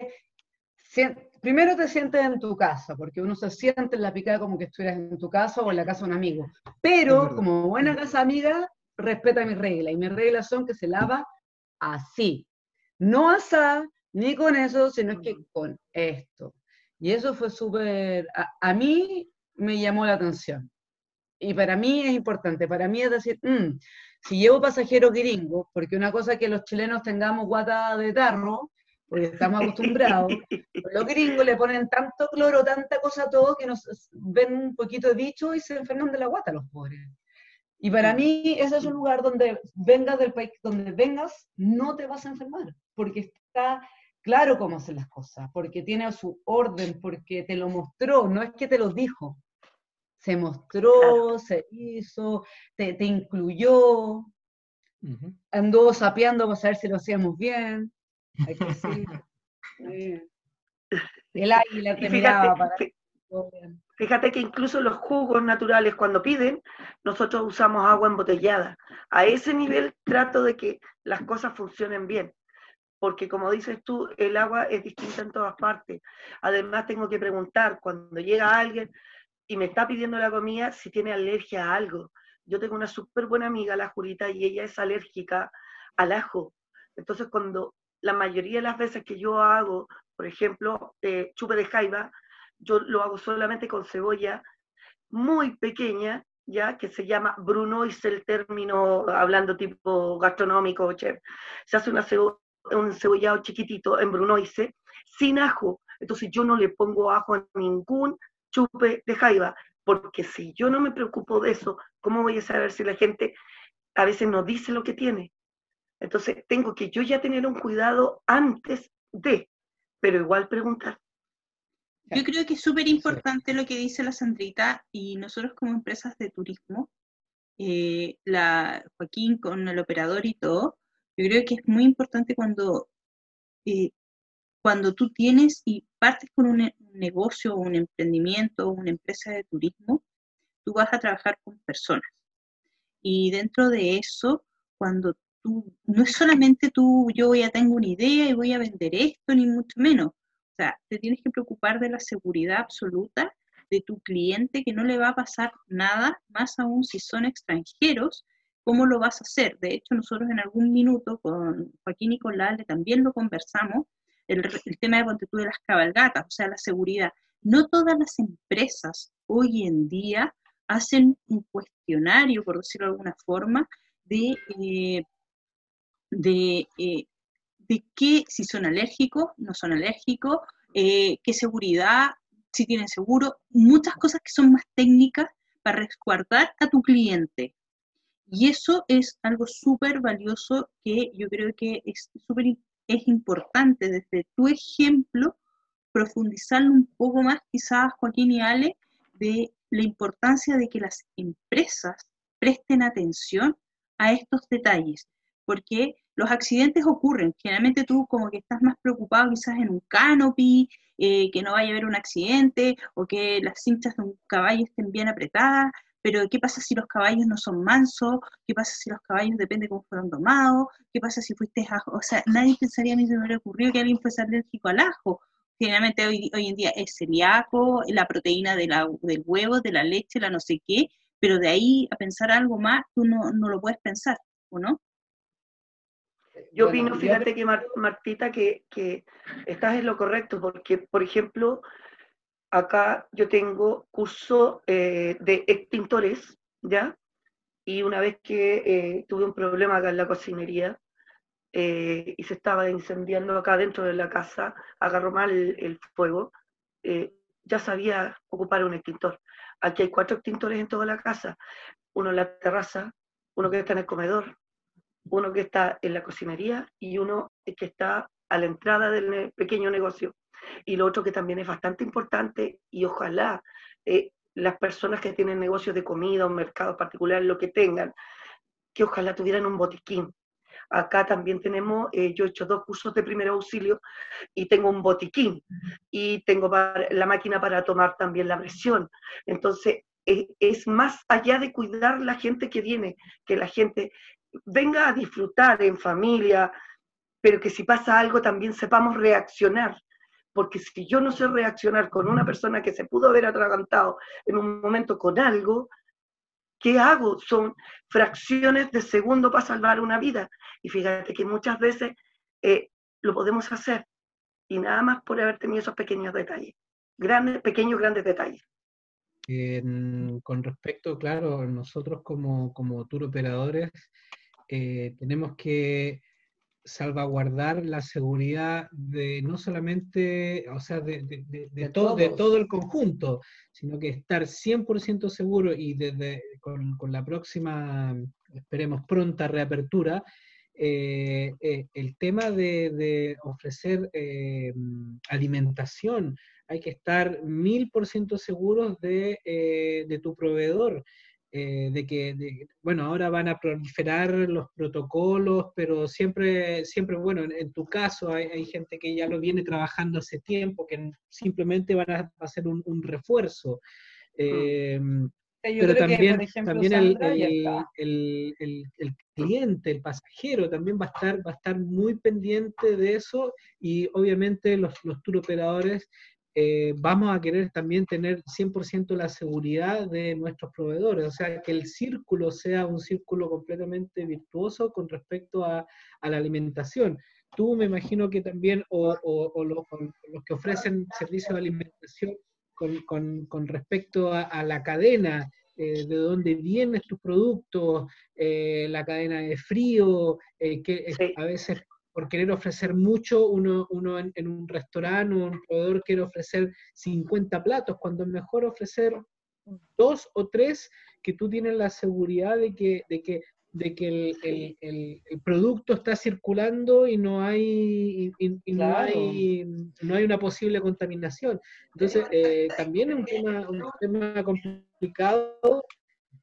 primero te sientes en tu casa, porque uno se siente en la picada como que estuvieras en tu casa o en la casa de un amigo, pero como buena casa amiga, respeta mis reglas, y mis reglas son que se lava así, no asá, ni con eso, sino que con esto. Y eso fue súper, a, a mí me llamó la atención. Y para mí es importante, para mí es decir, "Mm, si llevo pasajeros gringos, porque una cosa es que los chilenos tengamos guata de tarro, porque estamos acostumbrados, los gringos le ponen tanto cloro, tanta cosa a todo, que nos ven un poquito de bicho y se enferman de la guata los pobres. Y para mí ese es un lugar donde vengas del país, donde vengas, no te vas a enfermar, porque está claro cómo hacen las cosas, porque tiene su orden, porque te lo mostró, no es que te lo dijo. Se mostró, se hizo, te, te incluyó, Ujú. anduvo sapeando para saber si lo hacíamos bien. Hay que. El águila te miraba fíjate, para fíjate que incluso los jugos naturales cuando piden, nosotros usamos agua embotellada. A ese nivel trato de que las cosas funcionen bien. Porque como dices tú, el agua es distinta en todas partes. Además tengo que preguntar cuando llega alguien y me está pidiendo la comida si tiene alergia a algo. Yo tengo una súper buena amiga, la Jurita, y ella es alérgica al ajo. Entonces, cuando la mayoría de las veces que yo hago, por ejemplo, eh, chupe de jaiba, yo lo hago solamente con cebolla muy pequeña, ya que se llama brunoise el término, hablando tipo gastronómico, chef. Se hace una cebo- un cebollado chiquitito en brunoise, sin ajo. Entonces yo no le pongo ajo a ningún chupe de jaiba, porque si yo no me preocupo de eso, ¿cómo voy a saber si la gente a veces no dice lo que tiene? Entonces tengo que yo ya tener un cuidado antes de, pero igual preguntar. Yo creo que es súper importante lo que dice la Sandrita y nosotros como empresas de turismo, eh, la Joaquín con el operador y todo, yo creo que es muy importante cuando, eh, cuando tú tienes y partes con un, ne- un negocio, un emprendimiento, una empresa de turismo, tú vas a trabajar con personas. Y dentro de eso, cuando tú, no es solamente tú, yo ya tengo una idea y voy a vender esto, ni mucho menos. O sea, te tienes que preocupar de la seguridad absoluta de tu cliente, que no le va a pasar nada, más aún si son extranjeros, ¿cómo lo vas a hacer? De hecho, nosotros en algún minuto con Joaquín y con Lale también lo conversamos, el, tema de ponte tú de las cabalgatas, o sea, la seguridad. No todas las empresas hoy en día hacen un cuestionario, por decirlo de alguna forma, de, eh, de, eh, de qué, si son alérgicos, no son alérgicos, eh, qué seguridad, si tienen seguro, muchas cosas que son más técnicas para resguardar a tu cliente. Y eso es algo súper valioso que yo creo que es súper es importante desde tu ejemplo profundizarlo un poco más, quizás Joaquín y Ale, de la importancia de que las empresas presten atención a estos detalles, porque los accidentes ocurren. Generalmente tú como que estás más preocupado quizás en un canopy, eh, que no vaya a haber un accidente o que las cinchas de un caballo estén bien apretadas, pero ¿qué pasa si los caballos no son mansos? ¿Qué pasa si los caballos depende cómo fueron domados? ¿Qué pasa si fuiste ajo? O sea, nadie pensaría, a mí se me hubiera ocurrido que alguien fuese alérgico al ajo. Generalmente hoy, hoy en día es celíaco, la proteína de la, del huevo, de la leche, la no sé qué, pero de ahí a pensar algo más, tú no, no lo puedes pensar, ¿o no? Yo Bueno, opino, fíjate que Mar- Martita, que, que estás en lo correcto, porque, por ejemplo, acá yo tengo curso eh, de extintores, ¿ya? Y una vez que eh, tuve un problema acá en la cocinería eh, y se estaba incendiando acá dentro de la casa, agarró mal el, el fuego, ya sabía ocupar un extintor. Aquí hay cuatro extintores en toda la casa, uno en la terraza, uno que está en el comedor, uno que está en la cocinería y uno que está a la entrada del pequeño negocio. Y lo otro que también es bastante importante y ojalá eh, las personas que tienen negocios de comida o mercados particulares, lo que tengan, que ojalá tuvieran un botiquín. Acá también tenemos, eh, yo he hecho dos cursos de primer auxilio y tengo un botiquín y tengo para- la máquina para tomar también la presión. Entonces, eh, es más allá de cuidar la gente que viene, que la gente venga a disfrutar en familia, pero que si pasa algo también sepamos reaccionar. Porque si yo no sé reaccionar con una persona que se pudo haber atragantado en un momento con algo, ¿qué hago? Son fracciones de segundo para salvar una vida. Y fíjate que muchas veces eh, lo podemos hacer y nada más por haber tenido esos pequeños detalles. Grandes, pequeños, grandes detalles. Con respecto, claro, nosotros como, como tour operadores eh, tenemos que salvaguardar la seguridad de no solamente, o sea, de, de- de- de De todo, de todos. todo el conjunto, sino que estar 100% seguro y desde con, con la próxima, esperemos, pronta reapertura, eh, eh, el tema de, ofrecer eh, alimentación, hay que estar mil por ciento seguros de, de tu proveedor, eh, de que, de- bueno, ahora van a proliferar los protocolos, pero siempre, siempre bueno, en, en tu caso hay, hay gente que ya lo viene trabajando hace tiempo, que simplemente van a hacer un, un refuerzo. Eh, Yo pero que, también, ejemplo, también el, el- el- el- el cliente, el pasajero, también va a estar, va a estar muy pendiente de eso y obviamente los, los tour operadores eh, vamos a querer también tener 100% la seguridad de nuestros proveedores, o sea, que el círculo sea un círculo completamente virtuoso con respecto a, a la alimentación. Tú me imagino que también, o, o- o los, o los que ofrecen servicios de alimentación con, con- con respecto a, a la cadena, eh, de dónde vienen tus productos, eh, la cadena de frío, eh, que Sí. a veces por querer ofrecer mucho, uno, uno en, en un restaurante o un proveedor quiere ofrecer 50 platos, cuando es mejor ofrecer dos o tres que tú tienes la seguridad de que, de que, de que el, el- el- el producto está circulando y no hay, y, no, hay no hay una posible contaminación. Entonces, eh, también es un tema, un tema complicado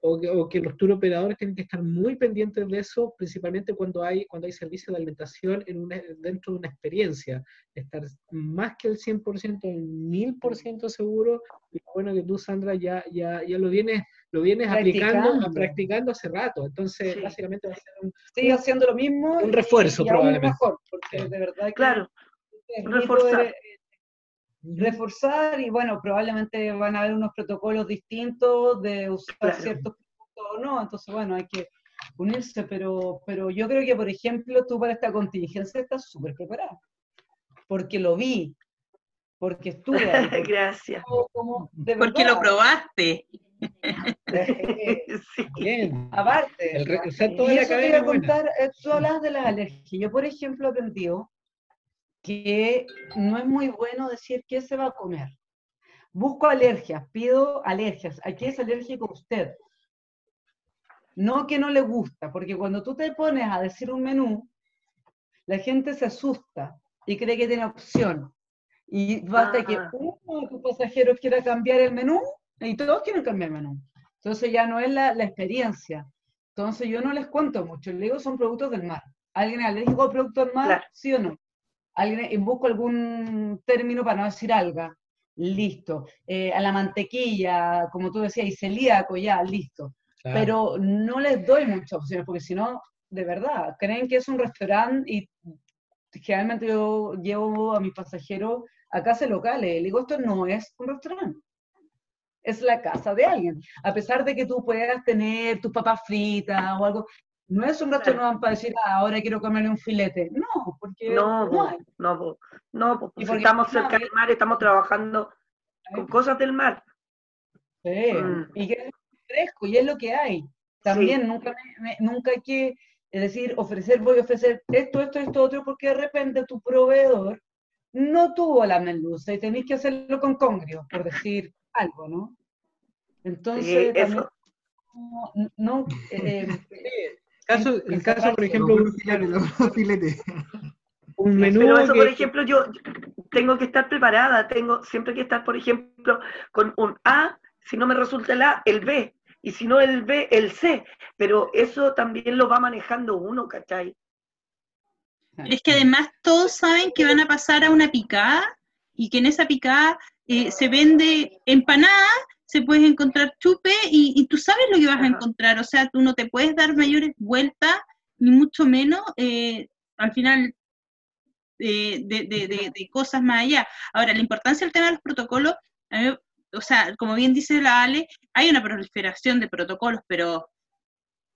o que, o que los tour operadores tienen que estar muy pendientes de eso, principalmente cuando hay, cuando hay servicio de alimentación en una, dentro de una experiencia. Estar más que el 100%, el 1000% seguro. Y bueno que tú, Sandra, ya, ya, ya lo vienes, lo vienes aplicando, Practicando. practicando hace rato. Entonces, Sí. básicamente va a ser un, Sigue haciendo lo mismo. un refuerzo, y aún probablemente. mejor, porque Sí. de verdad Claro, reforzar. de- reforzar y bueno, probablemente van a haber unos protocolos distintos de usar Claro. ciertos productos o no, entonces bueno, hay que unirse, pero, pero yo creo que por ejemplo tú para esta contingencia estás súper preparada, porque lo vi, porque estuve ahí, porque gracias. como, de Porque lo probaste. Sí. bien. aparte, El re- o sea, toda y la eso te iba a contar, eh, tú hablabas de las alergias. Yo, por ejemplo, he aprendido que no es muy bueno decir qué se va a comer. Busco alergias, pido alergias. ¿A qué es alérgico usted? No que no le gusta, porque cuando tú te pones a decir un menú, la gente se asusta y cree que tiene opción. Y basta que Ah. uno de tus pasajeros quiera cambiar el menú y todos quieren cambiar el menú. Entonces ya no es la, la experiencia. Entonces yo no les cuento mucho, les digo son productos del mar. ¿Alguien es alérgico a productos del mar? Claro. ¿Sí o no? ¿Alguien busco algún término para no decir alga? Listo. Eh, a la mantequilla, como tú decías, y celíaco, ya, listo. Claro. Pero no les doy muchas opciones, porque si no, de verdad, creen que es un restaurante y generalmente yo llevo a mis pasajeros a casas locales. Le digo, esto no es un restaurante. Es la casa de alguien. A pesar de que tú puedas tener tus papas fritas o algo, no es un restaurante para decir, ah, ahora quiero comerle un filete. No, porque No, no hay. no, Y porque estamos cerca del mar, estamos trabajando con cosas del mar. Sí, Mm. y que es fresco, y es lo que hay. También nunca, me- nunca hay que es decir, ofrecer, voy a ofrecer esto, esto, esto, otro, porque de repente tu proveedor no tuvo la merluza y tenéis que hacerlo con congrio, por decir algo, ¿no? Entonces, Sí, también no, no, eh, Caso, el caso, por ejemplo, Los un, buenos filetes, los buenos filetes. un menú Pero eso, que- por ejemplo, yo tengo que estar preparada, tengo siempre que estar, por ejemplo, con un A, si no me resulta el A, el B, y si no el B, el C, pero eso también lo va manejando uno, ¿cachai? Es que además todos saben que van a pasar a una picada y que en esa picada eh, se vende empanada, se puede encontrar chupe y, y tú sabes lo que vas a encontrar. O sea, tú no te puedes dar mayores vueltas, ni mucho menos, eh, al final, eh, de, de- de- de cosas más allá. Ahora, la importancia del tema de los protocolos, a mí, o sea, como bien dice la Ale, hay una proliferación de protocolos, pero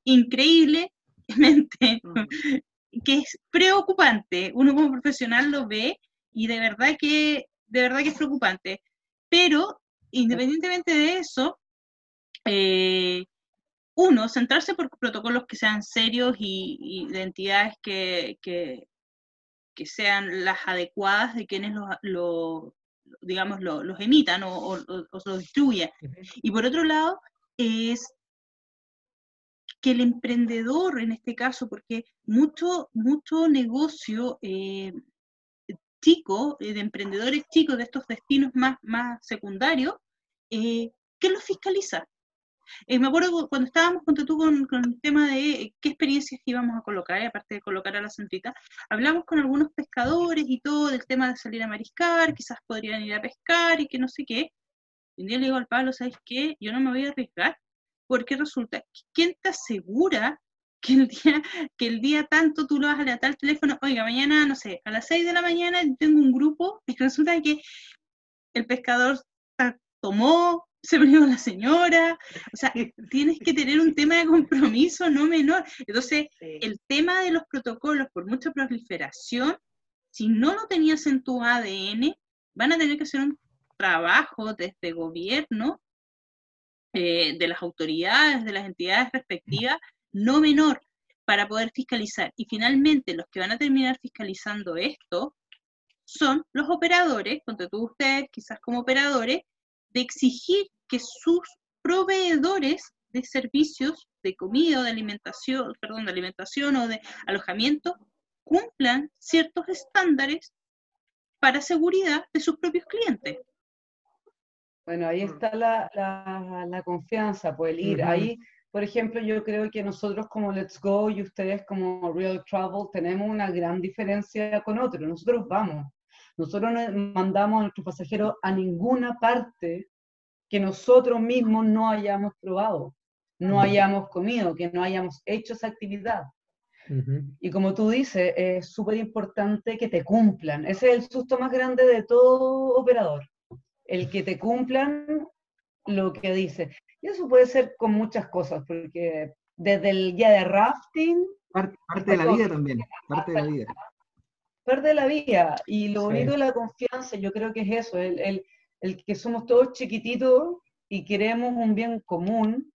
increíblemente, que es preocupante. Uno como profesional lo ve y de verdad que, de verdad que es preocupante. Pero, independientemente de eso, eh, uno, centrarse por protocolos que sean serios y, y de entidades que, que, que sean las adecuadas de quienes los, lo- digamos, lo- los emitan o, o- o- o los distribuyan. Y por otro lado, es que el emprendedor en este caso, porque mucho, mucho negocio eh, chico, eh, de emprendedores chicos de estos destinos más, más secundarios, eh, ¿qué los fiscaliza? Eh, me acuerdo cu- cuando estábamos con tú con, con el tema de eh, qué experiencias íbamos a colocar, y aparte de colocar a la centrita, hablamos con algunos pescadores y todo del tema de salir a mariscar, quizás podrían ir a pescar y que no sé qué. Y un día le digo al Pablo, ¿sabes qué? Yo no me voy a arriesgar, porque resulta, ¿quién te asegura que el día, que el día tanto tú lo vas a levantar el teléfono, oiga, mañana, no sé, a las 6 de la mañana tengo un grupo, y resulta que el pescador tomó, se con la señora, o sea, tienes que tener un tema de compromiso no menor. Entonces, Sí. el tema de los protocolos, por mucha proliferación, si no lo tenías en tu ADN, van a tener que hacer un trabajo desde gobierno, eh, de las autoridades, de las entidades respectivas, no menor, para poder fiscalizar. Y finalmente, los que van a terminar fiscalizando esto son los operadores, contra todos ustedes, quizás como operadores, de exigir que sus proveedores de servicios de comida o de alimentación, perdón, de alimentación o de alojamiento cumplan ciertos estándares para seguridad de sus propios clientes. Bueno, ahí Mm. está la, la- la confianza, pues el ir. Ahí, por ejemplo, yo creo que nosotros como Let's Go y ustedes como Real Travel tenemos una gran diferencia con otros. Nosotros vamos. Nosotros no mandamos a nuestros pasajeros a ninguna parte que nosotros mismos no hayamos probado, no hayamos comido, que no hayamos hecho esa actividad. Y como tú dices, es súper importante que te cumplan. Ese es el susto más grande de todo operador. El que te cumplan lo que dice. Y eso puede ser con muchas cosas, porque desde el guía de rafting, Parte, parte de la vida también, parte de la vida. parte de la vía. Y lo Sí. bonito de la confianza, yo creo que es eso, el, el- el que somos todos chiquititos y queremos un bien común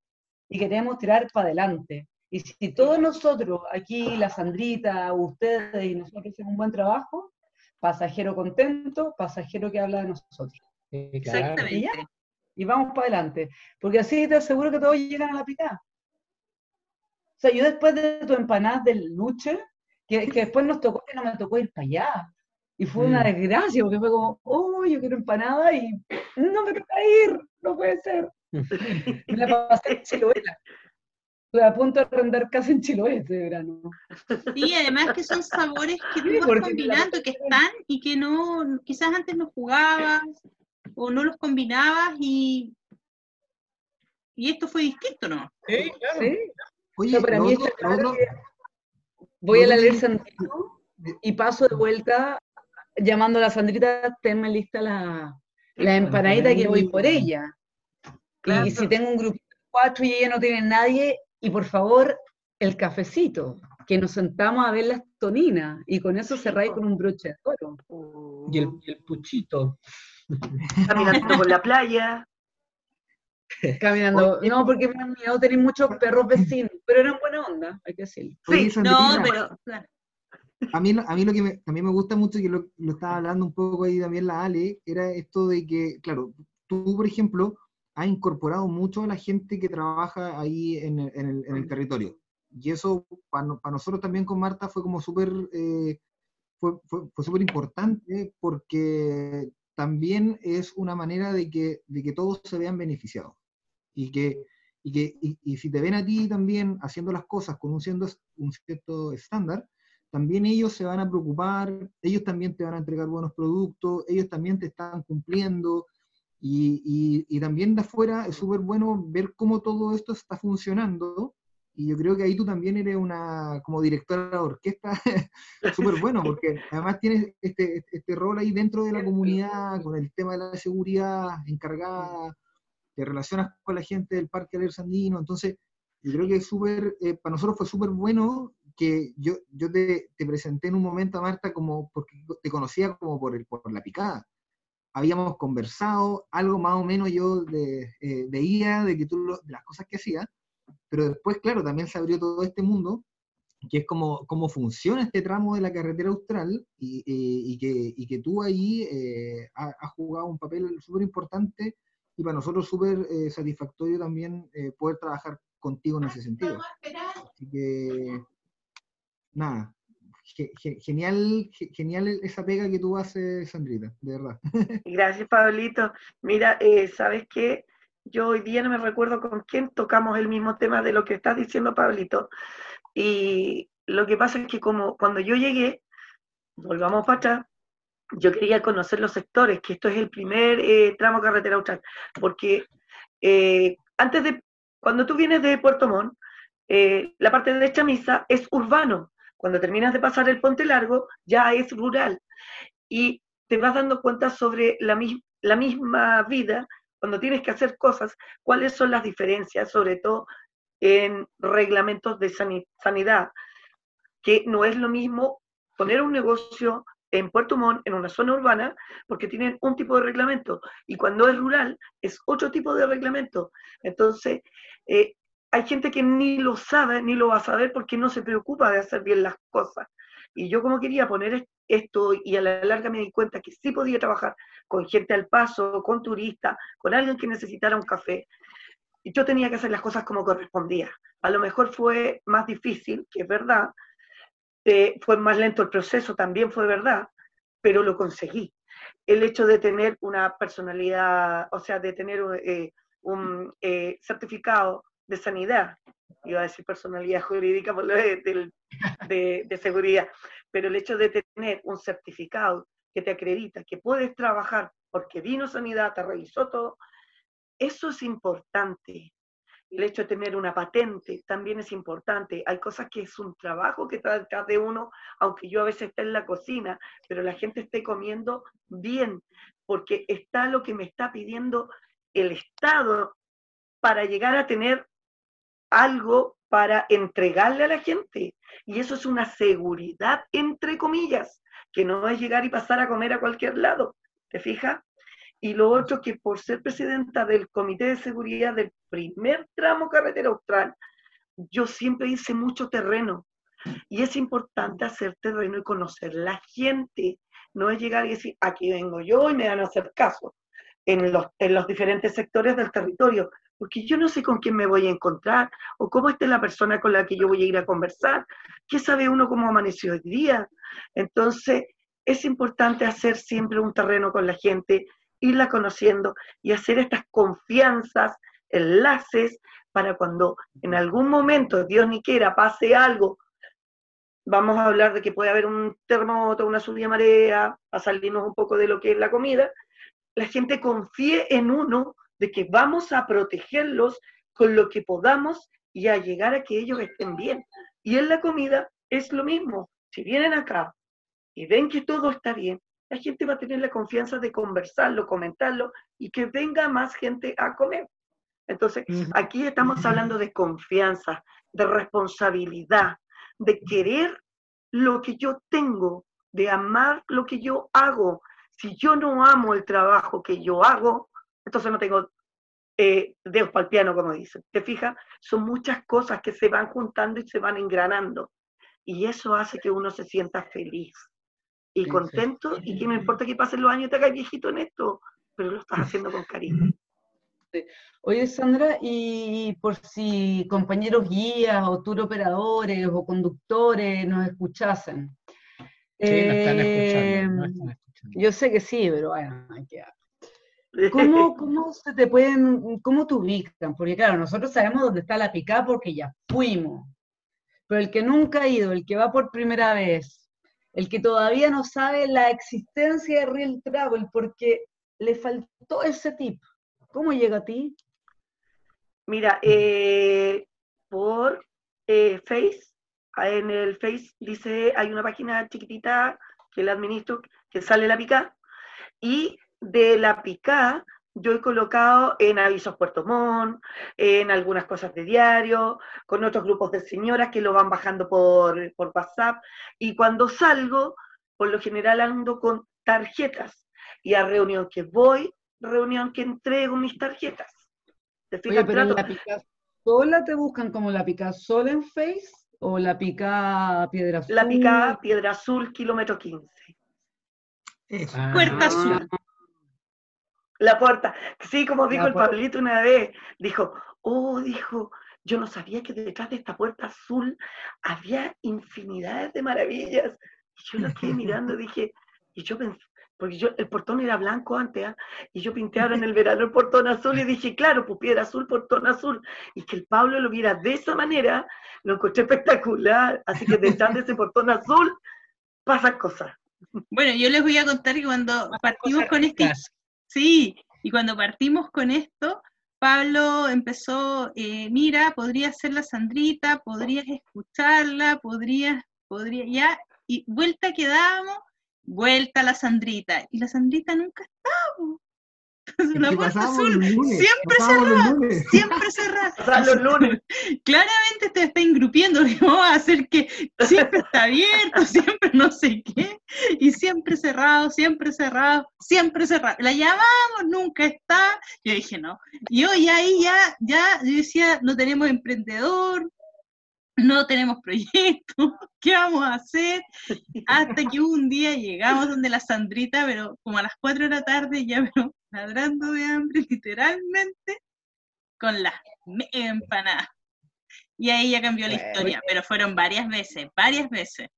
y queremos tirar para adelante. Y si todos nosotros, aquí, la Sandrita, ustedes y nosotros hacemos un buen trabajo, pasajero contento, pasajero que habla de nosotros. Sí, claro. Exactamente. Y vamos para adelante. Porque así te aseguro que todos llegan a la picada. O sea, yo después de tu empanada del luche, que, que después nos tocó que no me tocó ir para allá. Y fue una Mm. desgracia, porque fue como, oh, yo quiero empanada y no me toca ir, no puede ser. Me la pasé en Chiloé. Estuve a punto de arrendar casa en Chiloé este verano. Sí, además que son sabores que tú Sí, vas combinando, que están y que no, quizás antes no jugabas o no los combinabas y, y esto fue distinto, ¿no? Sí, claro. ¿Sí? Oye, No, para mí está claro que voy a la que- Sandrito y paso de vuelta llamando a la Sandrita, tenme lista la, la empanadita que voy por ella. Claro. Y si tengo un grupo de cuatro y ella no tiene nadie, y por favor, el cafecito, que nos sentamos a ver las toninas, y con eso cerráis con un broche de oro. Y el, y el puchito. Caminando por la playa. Caminando. No, porque me han miedo tener muchos perros vecinos, pero eran buena onda, hay que decirlo. Oye, Sí, No, pero claro. A mí, lo- a mí lo que me, también me gusta mucho, que lo, lo estaba hablando un poco ahí también la Ale, era esto de que, claro, tú, por ejemplo, has incorporado mucho a la gente que trabaja ahí en el, en el- en el territorio. Y eso para nosotros también con Marta fue como súper, eh, fue, fue, fue súper importante porque también es una manera de que, de que todos se vean beneficiados. Y que, y, que y, si te ven a ti también haciendo las cosas con un cierto estándar, también ellos se van a preocupar, ellos también te van a entregar buenos productos, ellos también te están cumpliendo, y, y, y también de afuera es súper bueno ver cómo todo esto está funcionando, y yo creo que ahí tú también eres una, como directora de orquesta, súper bueno, porque además tienes este, este rol ahí dentro de la comunidad, con el tema de la seguridad, encargada, te relacionas con la gente del Parque Aler Sandino, entonces yo creo que es súper, eh, para nosotros fue súper bueno que yo, yo te, te, presenté en un momento a Marta como, porque te conocía como por, el, por la picada. Habíamos conversado, algo más o menos yo de, eh, veía de que tú, lo, de las cosas que hacías, pero después, claro, también se abrió todo este mundo, que es como cómo funciona este tramo de la carretera austral y, y, y que, y que tú ahí eh, has ha jugado un papel súper importante y para nosotros súper eh, satisfactorio también eh, poder trabajar contigo en ese sentido. Así que, nada, ge ge genial, ge genial esa pega que tú haces, Sandrita, de verdad. Gracias, Pablito. Mira, eh, ¿sabes qué? Yo hoy día no me recuerdo con quién tocamos el mismo tema de lo que estás diciendo, Pablito. Y lo que pasa es que como cuando yo llegué, volvamos para atrás, yo quería conocer los sectores, que esto es el primer eh, tramo carretera austral, porque eh, antes de, cuando tú vienes de Puerto Montt, eh, la parte de Chamisa es urbano, cuando terminas de pasar el Ponte Largo ya es rural, y te vas dando cuenta sobre la, la misma vida, cuando tienes que hacer cosas, cuáles son las diferencias, sobre todo en reglamentos de sanidad, que no es lo mismo poner un negocio en Puerto Montt, en una zona urbana, porque tienen un tipo de reglamento, y cuando es rural es otro tipo de reglamento. Entonces, eh, hay gente que ni lo sabe, ni lo va a saber porque no se preocupa de hacer bien las cosas. Y yo como quería poner esto y a la larga me di cuenta que sí podía trabajar con gente al paso, con turistas, con alguien que necesitara un café. Y yo tenía que hacer las cosas como correspondía. A lo mejor fue más difícil, que es verdad, eh, fue más lento el proceso, también fue verdad, pero lo conseguí. El hecho de tener una personalidad, o sea, de tener eh, un eh, certificado de sanidad, iba a decir personalidad jurídica por lo de, de, de, seguridad, pero el hecho de tener un certificado que te acredita que puedes trabajar porque vino sanidad, te revisó todo, eso es importante el hecho de tener una patente también es importante. Hay cosas que es un trabajo que está detrás de uno, aunque yo a veces esté en la cocina, pero la gente esté comiendo bien, porque está lo que me está pidiendo el Estado para llegar a tener algo para entregarle a la gente. Y eso es una seguridad, entre comillas, que no es llegar y pasar a comer a cualquier lado. ¿Te fijas? Y lo otro que por ser presidenta del Comité de Seguridad del primer tramo carretera austral, yo siempre hice mucho terreno. Y es importante hacer terreno y conocer la gente. No es llegar y decir, aquí vengo yo y me van a hacer caso en los, en los diferentes sectores del territorio. Porque yo no sé con quién me voy a encontrar o cómo esté la persona con la que yo voy a ir a conversar. ¿Qué sabe uno cómo amaneció hoy día? Entonces, es importante hacer siempre un terreno con la gente irla conociendo y hacer estas confianzas, enlaces, para cuando en algún momento, Dios ni quiera, pase algo, vamos a hablar de que puede haber un terremoto, una subida marea, a salirnos un poco de lo que es la comida, la gente confíe en uno de que vamos a protegerlos con lo que podamos y a llegar a que ellos estén bien. Y en la comida es lo mismo. Si vienen acá y ven que todo está bien, la gente va a tener la confianza de conversarlo, comentarlo y que venga más gente a comer. Entonces, aquí estamos hablando de confianza, de responsabilidad, de querer lo que yo tengo, de amar lo que yo hago. Si yo no amo el trabajo que yo hago, entonces no tengo eh, dedos para el piano, como dicen. ¿Te fijas? Son muchas cosas que se van juntando y se van engranando. Y eso hace que uno se sienta feliz y contento, y que no importa que pasen los años y te hagas viejito en esto, pero lo estás haciendo con cariño. Oye, Sandra, y por si compañeros guías o tour operadores o conductores nos escuchasen. Sí, no están escuchando, no están escuchando. Yo sé que sí, pero bueno, hay que... ¿Cómo, ¿Cómo se te pueden, cómo te ubican? Porque claro, nosotros sabemos dónde está la picada porque ya fuimos. pero el que nunca ha ido, el que va por primera vez, el que todavía no sabe la existencia de Real Travel porque le faltó ese tip, ¿cómo llega a ti? Mira, eh, por eh, Face, en el Face dice, hay una página chiquitita que la administro, que sale la pica, y de la pica yo he colocado en avisos Puerto Montt, en algunas cosas de diario, con otros grupos de señoras que lo van bajando por, por WhatsApp, y cuando salgo, por lo general ando con tarjetas, y a reunión que voy, reunión que entrego mis tarjetas. ¿Te Oye, fijas? pero la pica sola te buscan como la pica sola en Face o la pica piedra azul. La picada Piedra Azul, kilómetro 15. Eso. Ah, Puerta Azul. La puerta. Sí, como dijo La el puerta. Pablito una vez, dijo, oh, dijo, yo no sabía que detrás de esta puerta azul había infinidades de maravillas. Y yo lo quedé mirando, dije, y yo pensé, porque yo, el portón era blanco antes, ¿ah? y yo pinté ahora en el verano el portón azul y dije, claro, pues piedra azul, portón azul. Y que el Pablo lo viera de esa manera, lo encontré espectacular. Así que detrás de ese portón azul pasan cosas. Bueno, yo les voy a contar que cuando partimos con este, ricas. Sí, y cuando partimos con esto, Pablo empezó, eh, mira, podrías ser la Sandrita, podrías escucharla, podrías, podría, ya, y vuelta que dábamos, vuelta la Sandrita, y la Sandrita nunca estaba. La ¿Qué puerta azul siempre lunes. siempre cerrada. Los lunes. Claramente te está engrupiendo, que vamos a hacer que siempre está abierto, siempre no sé qué, y siempre cerrado, siempre cerrado, siempre cerrado. La llamamos, nunca está. Yo dije, no. Y hoy ahí ya, ya, yo decía, no tenemos emprendedor, no tenemos proyecto, ¿qué vamos a hacer? Hasta que un día llegamos donde la Sandrita, pero como a las 4 de la tarde, ya pero ladrando de hambre, literalmente, con las empanadas. Y ahí ya cambió la historia, pero fueron varias veces, varias veces.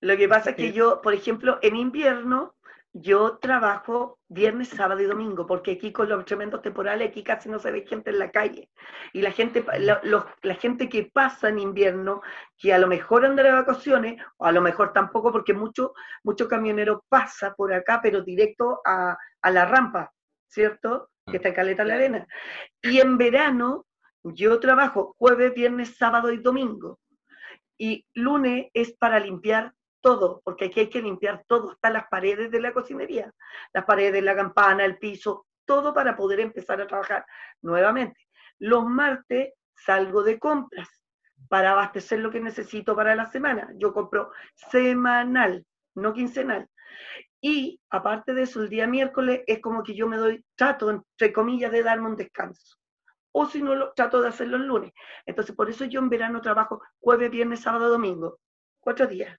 Lo que pasa es que yo, por ejemplo, en invierno, yo trabajo viernes, sábado y domingo, porque aquí con los tremendos temporales, aquí casi no se ve gente en la calle. Y la gente, la, los- la gente que pasa en invierno, que a lo mejor anda de vacaciones, o a lo mejor tampoco, porque mucho, mucho camionero pasa por acá, pero directo a, a la rampa, ¿cierto? Que está en Caleta la Arena. Y en verano, yo trabajo jueves, viernes, sábado y domingo. Y lunes es para limpiar todo, porque aquí hay que limpiar todo, hasta las paredes de la cocinería, las paredes, la campana, el piso, todo para poder empezar a trabajar nuevamente. Los martes salgo de compras para abastecer lo que necesito para la semana. Yo compro semanal, no quincenal. Y aparte de eso, el día miércoles es como que yo me doy, trato, entre comillas, de darme un descanso. O si no, lo, trato de hacerlo el lunes. Entonces, por eso yo en verano trabajo jueves, viernes, sábado, domingo. Cuatro días.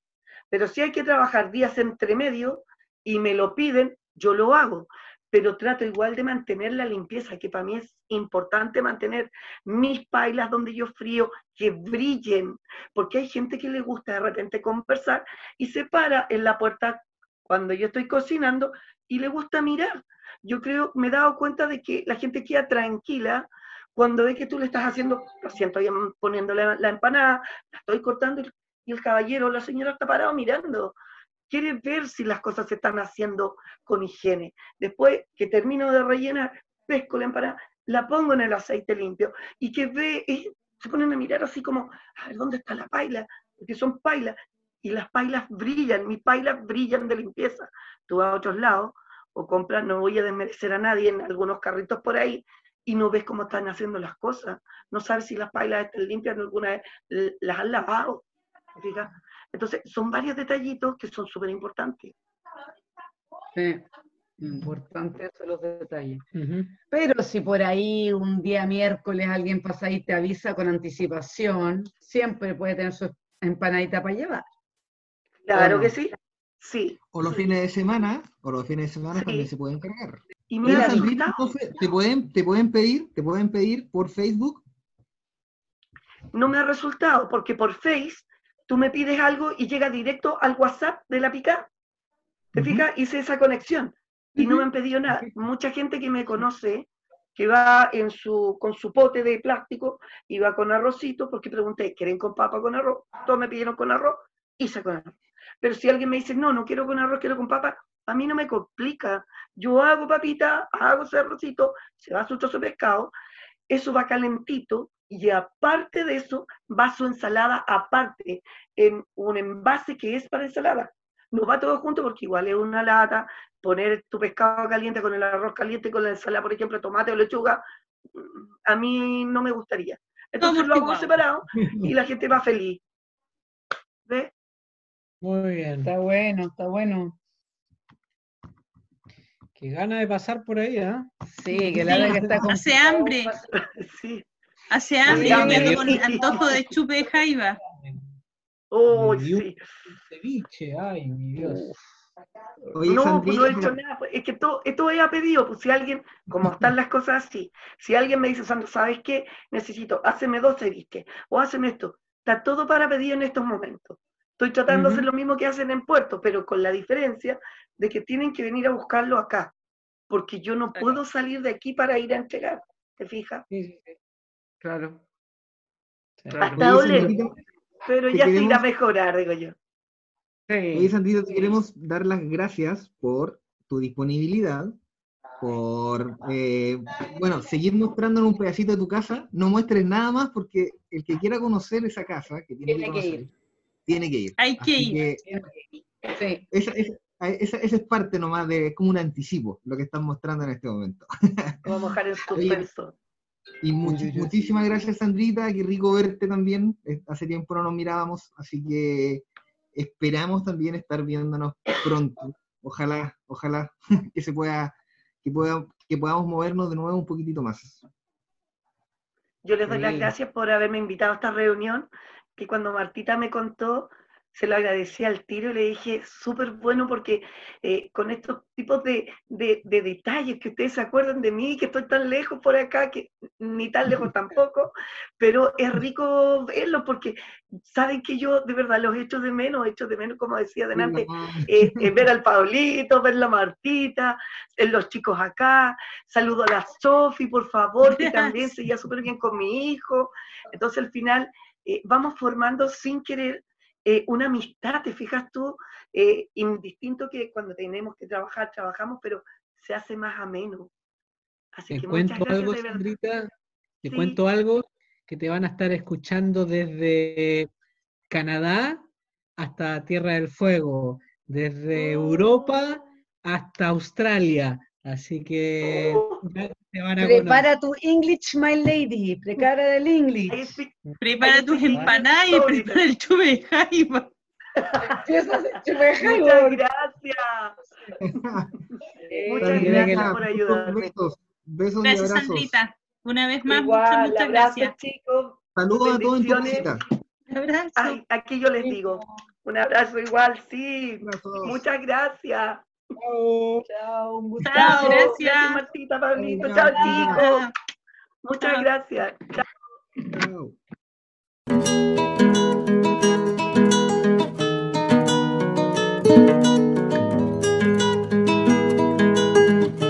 Pero si hay que trabajar días entre medio y me lo piden, yo lo hago. Pero trato igual de mantener la limpieza, que para mí es importante mantener mis pailas donde yo frío, que brillen. Porque hay gente que le gusta de repente conversar y se para en la puerta cuando yo estoy cocinando y le gusta mirar. Yo creo, me he dado cuenta de que la gente queda tranquila cuando ve que tú le estás haciendo, lo siento, ya poniéndole la, la empanada, la estoy cortando y, el caballero o la señora está parado mirando. Quiere ver si las cosas se están haciendo con higiene. Después que termino de rellenar, pesco la empanada, la pongo en el aceite limpio y que ve, y se ponen a mirar así como, a ver, ¿dónde está la paila? Porque son pailas y las pailas brillan, mis pailas brillan de limpieza. Tú vas a otros lados o compras, no voy a desmerecer a nadie en algunos carritos por ahí, y no ves cómo están haciendo las cosas. No sabes si las pailas están limpias, alguna vez las han lavado. ¿te fijas? Entonces, son varios detallitos que son súper importantes. Sí, importante eso, los detalles. Pero si por ahí un día miércoles alguien pasa y te avisa con anticipación, siempre puede tener su empanadita para llevar. Claro no? que sí. Sí. O los fines de semana, o los fines de semana Sí. también se pueden cargar. Y Mira, entonces, te pueden, te pueden pedir, te pueden pedir por Facebook. No me ha resultado, porque por Face tú me pides algo y llega directo al WhatsApp de la pica. ¿Te fijas? Hice esa conexión y no me han pedido nada. Mucha gente que me conoce que va en su, con su pote de plástico, iba con arrocito, porque pregunté, ¿quieren con papa con arroz? Todos me pidieron con arroz, hice con arroz. Pero si alguien me dice, no, no quiero con arroz, quiero con papa, a mí no me complica. Yo hago papita, hago ese arrocito, se va su trozo de pescado, eso va calentito, y aparte de eso, va su ensalada aparte, en un envase que es para ensalada. No va todo junto porque igual es una lata, poner tu pescado caliente con el arroz caliente, con la ensalada, por ejemplo, tomate o lechuga, mm, a mí no me gustaría. Entonces lo hago separado y la gente va feliz. Muy bien. Está bueno, está bueno. Qué gana de pasar por ahí, ¿ah? Sí, que la verdad que está Hace complicado. hambre. Sí. Hace hambre, Sí, yo hambre. ando con antojo de chupe de jaiba. Oh, sí. un ceviche, ay, mi Dios. Oye, no, pues no he hecho nada. pues, Es que todo, esto es a pedido. Pues si alguien, como están las cosas así, si alguien me dice, Sandra, ¿sabes qué? Necesito, háceme dos ceviches o háceme esto. Está todo para pedido en estos momentos. Estoy tratando de hacer lo mismo que hacen en Puerto, pero con la diferencia de que tienen que venir a buscarlo acá. Porque yo no puedo salir de aquí para ir a entregar. ¿Te fijas? Sí, sí, sí. Claro. Claro. Hasta Oye, oler. Sandrita, Pero ya se irá a queremos- mejorar, digo yo. Oye, Sí. Sandrita, te queremos dar las gracias por tu disponibilidad, por, eh, bueno, seguir mostrándonos un pedacito de tu casa. No muestres nada más porque el que quiera conocer esa casa, que tiene, Tiene que que ir. Tiene que ir. Hay que Así ir. que Sí. esa, esa- esa- esa es parte nomás de, es como un anticipo, lo que están mostrando en este momento. Vamos a dejar en Oye, suspenso. Y much- muchísimas gracias, Sandrita. Qué rico verte también. Hace tiempo no nos mirábamos, así que esperamos también estar viéndonos pronto. Ojalá, ojalá que se pueda, que pueda, que podamos movernos de nuevo un poquitito más. Yo les doy las gracias por haberme invitado a esta reunión, que cuando Martita me contó, se lo agradecí al tiro y le dije, súper bueno porque eh, con estos tipos de, de- de detalles que ustedes se acuerdan de mí, que estoy tan lejos por acá, que ni tan lejos tampoco, pero es rico verlos porque saben que yo de verdad los echo de menos, echo de menos, como decía delante, eh, eh, ver al Paulito, ver la Martita, eh, los chicos acá, saludo a la Sofi, por favor, que también se lleva súper bien con mi hijo. Entonces al final eh, vamos formando sin querer eh, una amistad, te fijas tú, eh, indistinto que cuando tenemos que trabajar, trabajamos, pero se hace más ameno. Así Te que muchas cuento gracias algo, de verdad. Sandrita. Te Sí. cuento algo que te van a estar escuchando desde Canadá hasta Tierra del Fuego, desde Oh. Europa hasta Australia. Así que Oh. ya te van a conocer. Prepara tu English, my lady. Prepara el English. Prepara tus empanadas y prepara el chupe de jaiba. Empiezas Muchas gracias. Eh, Muchas gracias por ayudarme. Besos, besos y Gracias, abrazos. Sandrita. Una vez más, Igual, muchas, muchas Abrazo, gracias. chicos. Saludos a todos en tu. Un abrazo. Ay, aquí yo les digo, un abrazo igual, sí. Muchas gracias. Chao, un gusto. Chao, gracias. Gracias, Martita, Pablito. Chao, Chao, chao. chicos. Muchas Chao. gracias. Chao. Chao.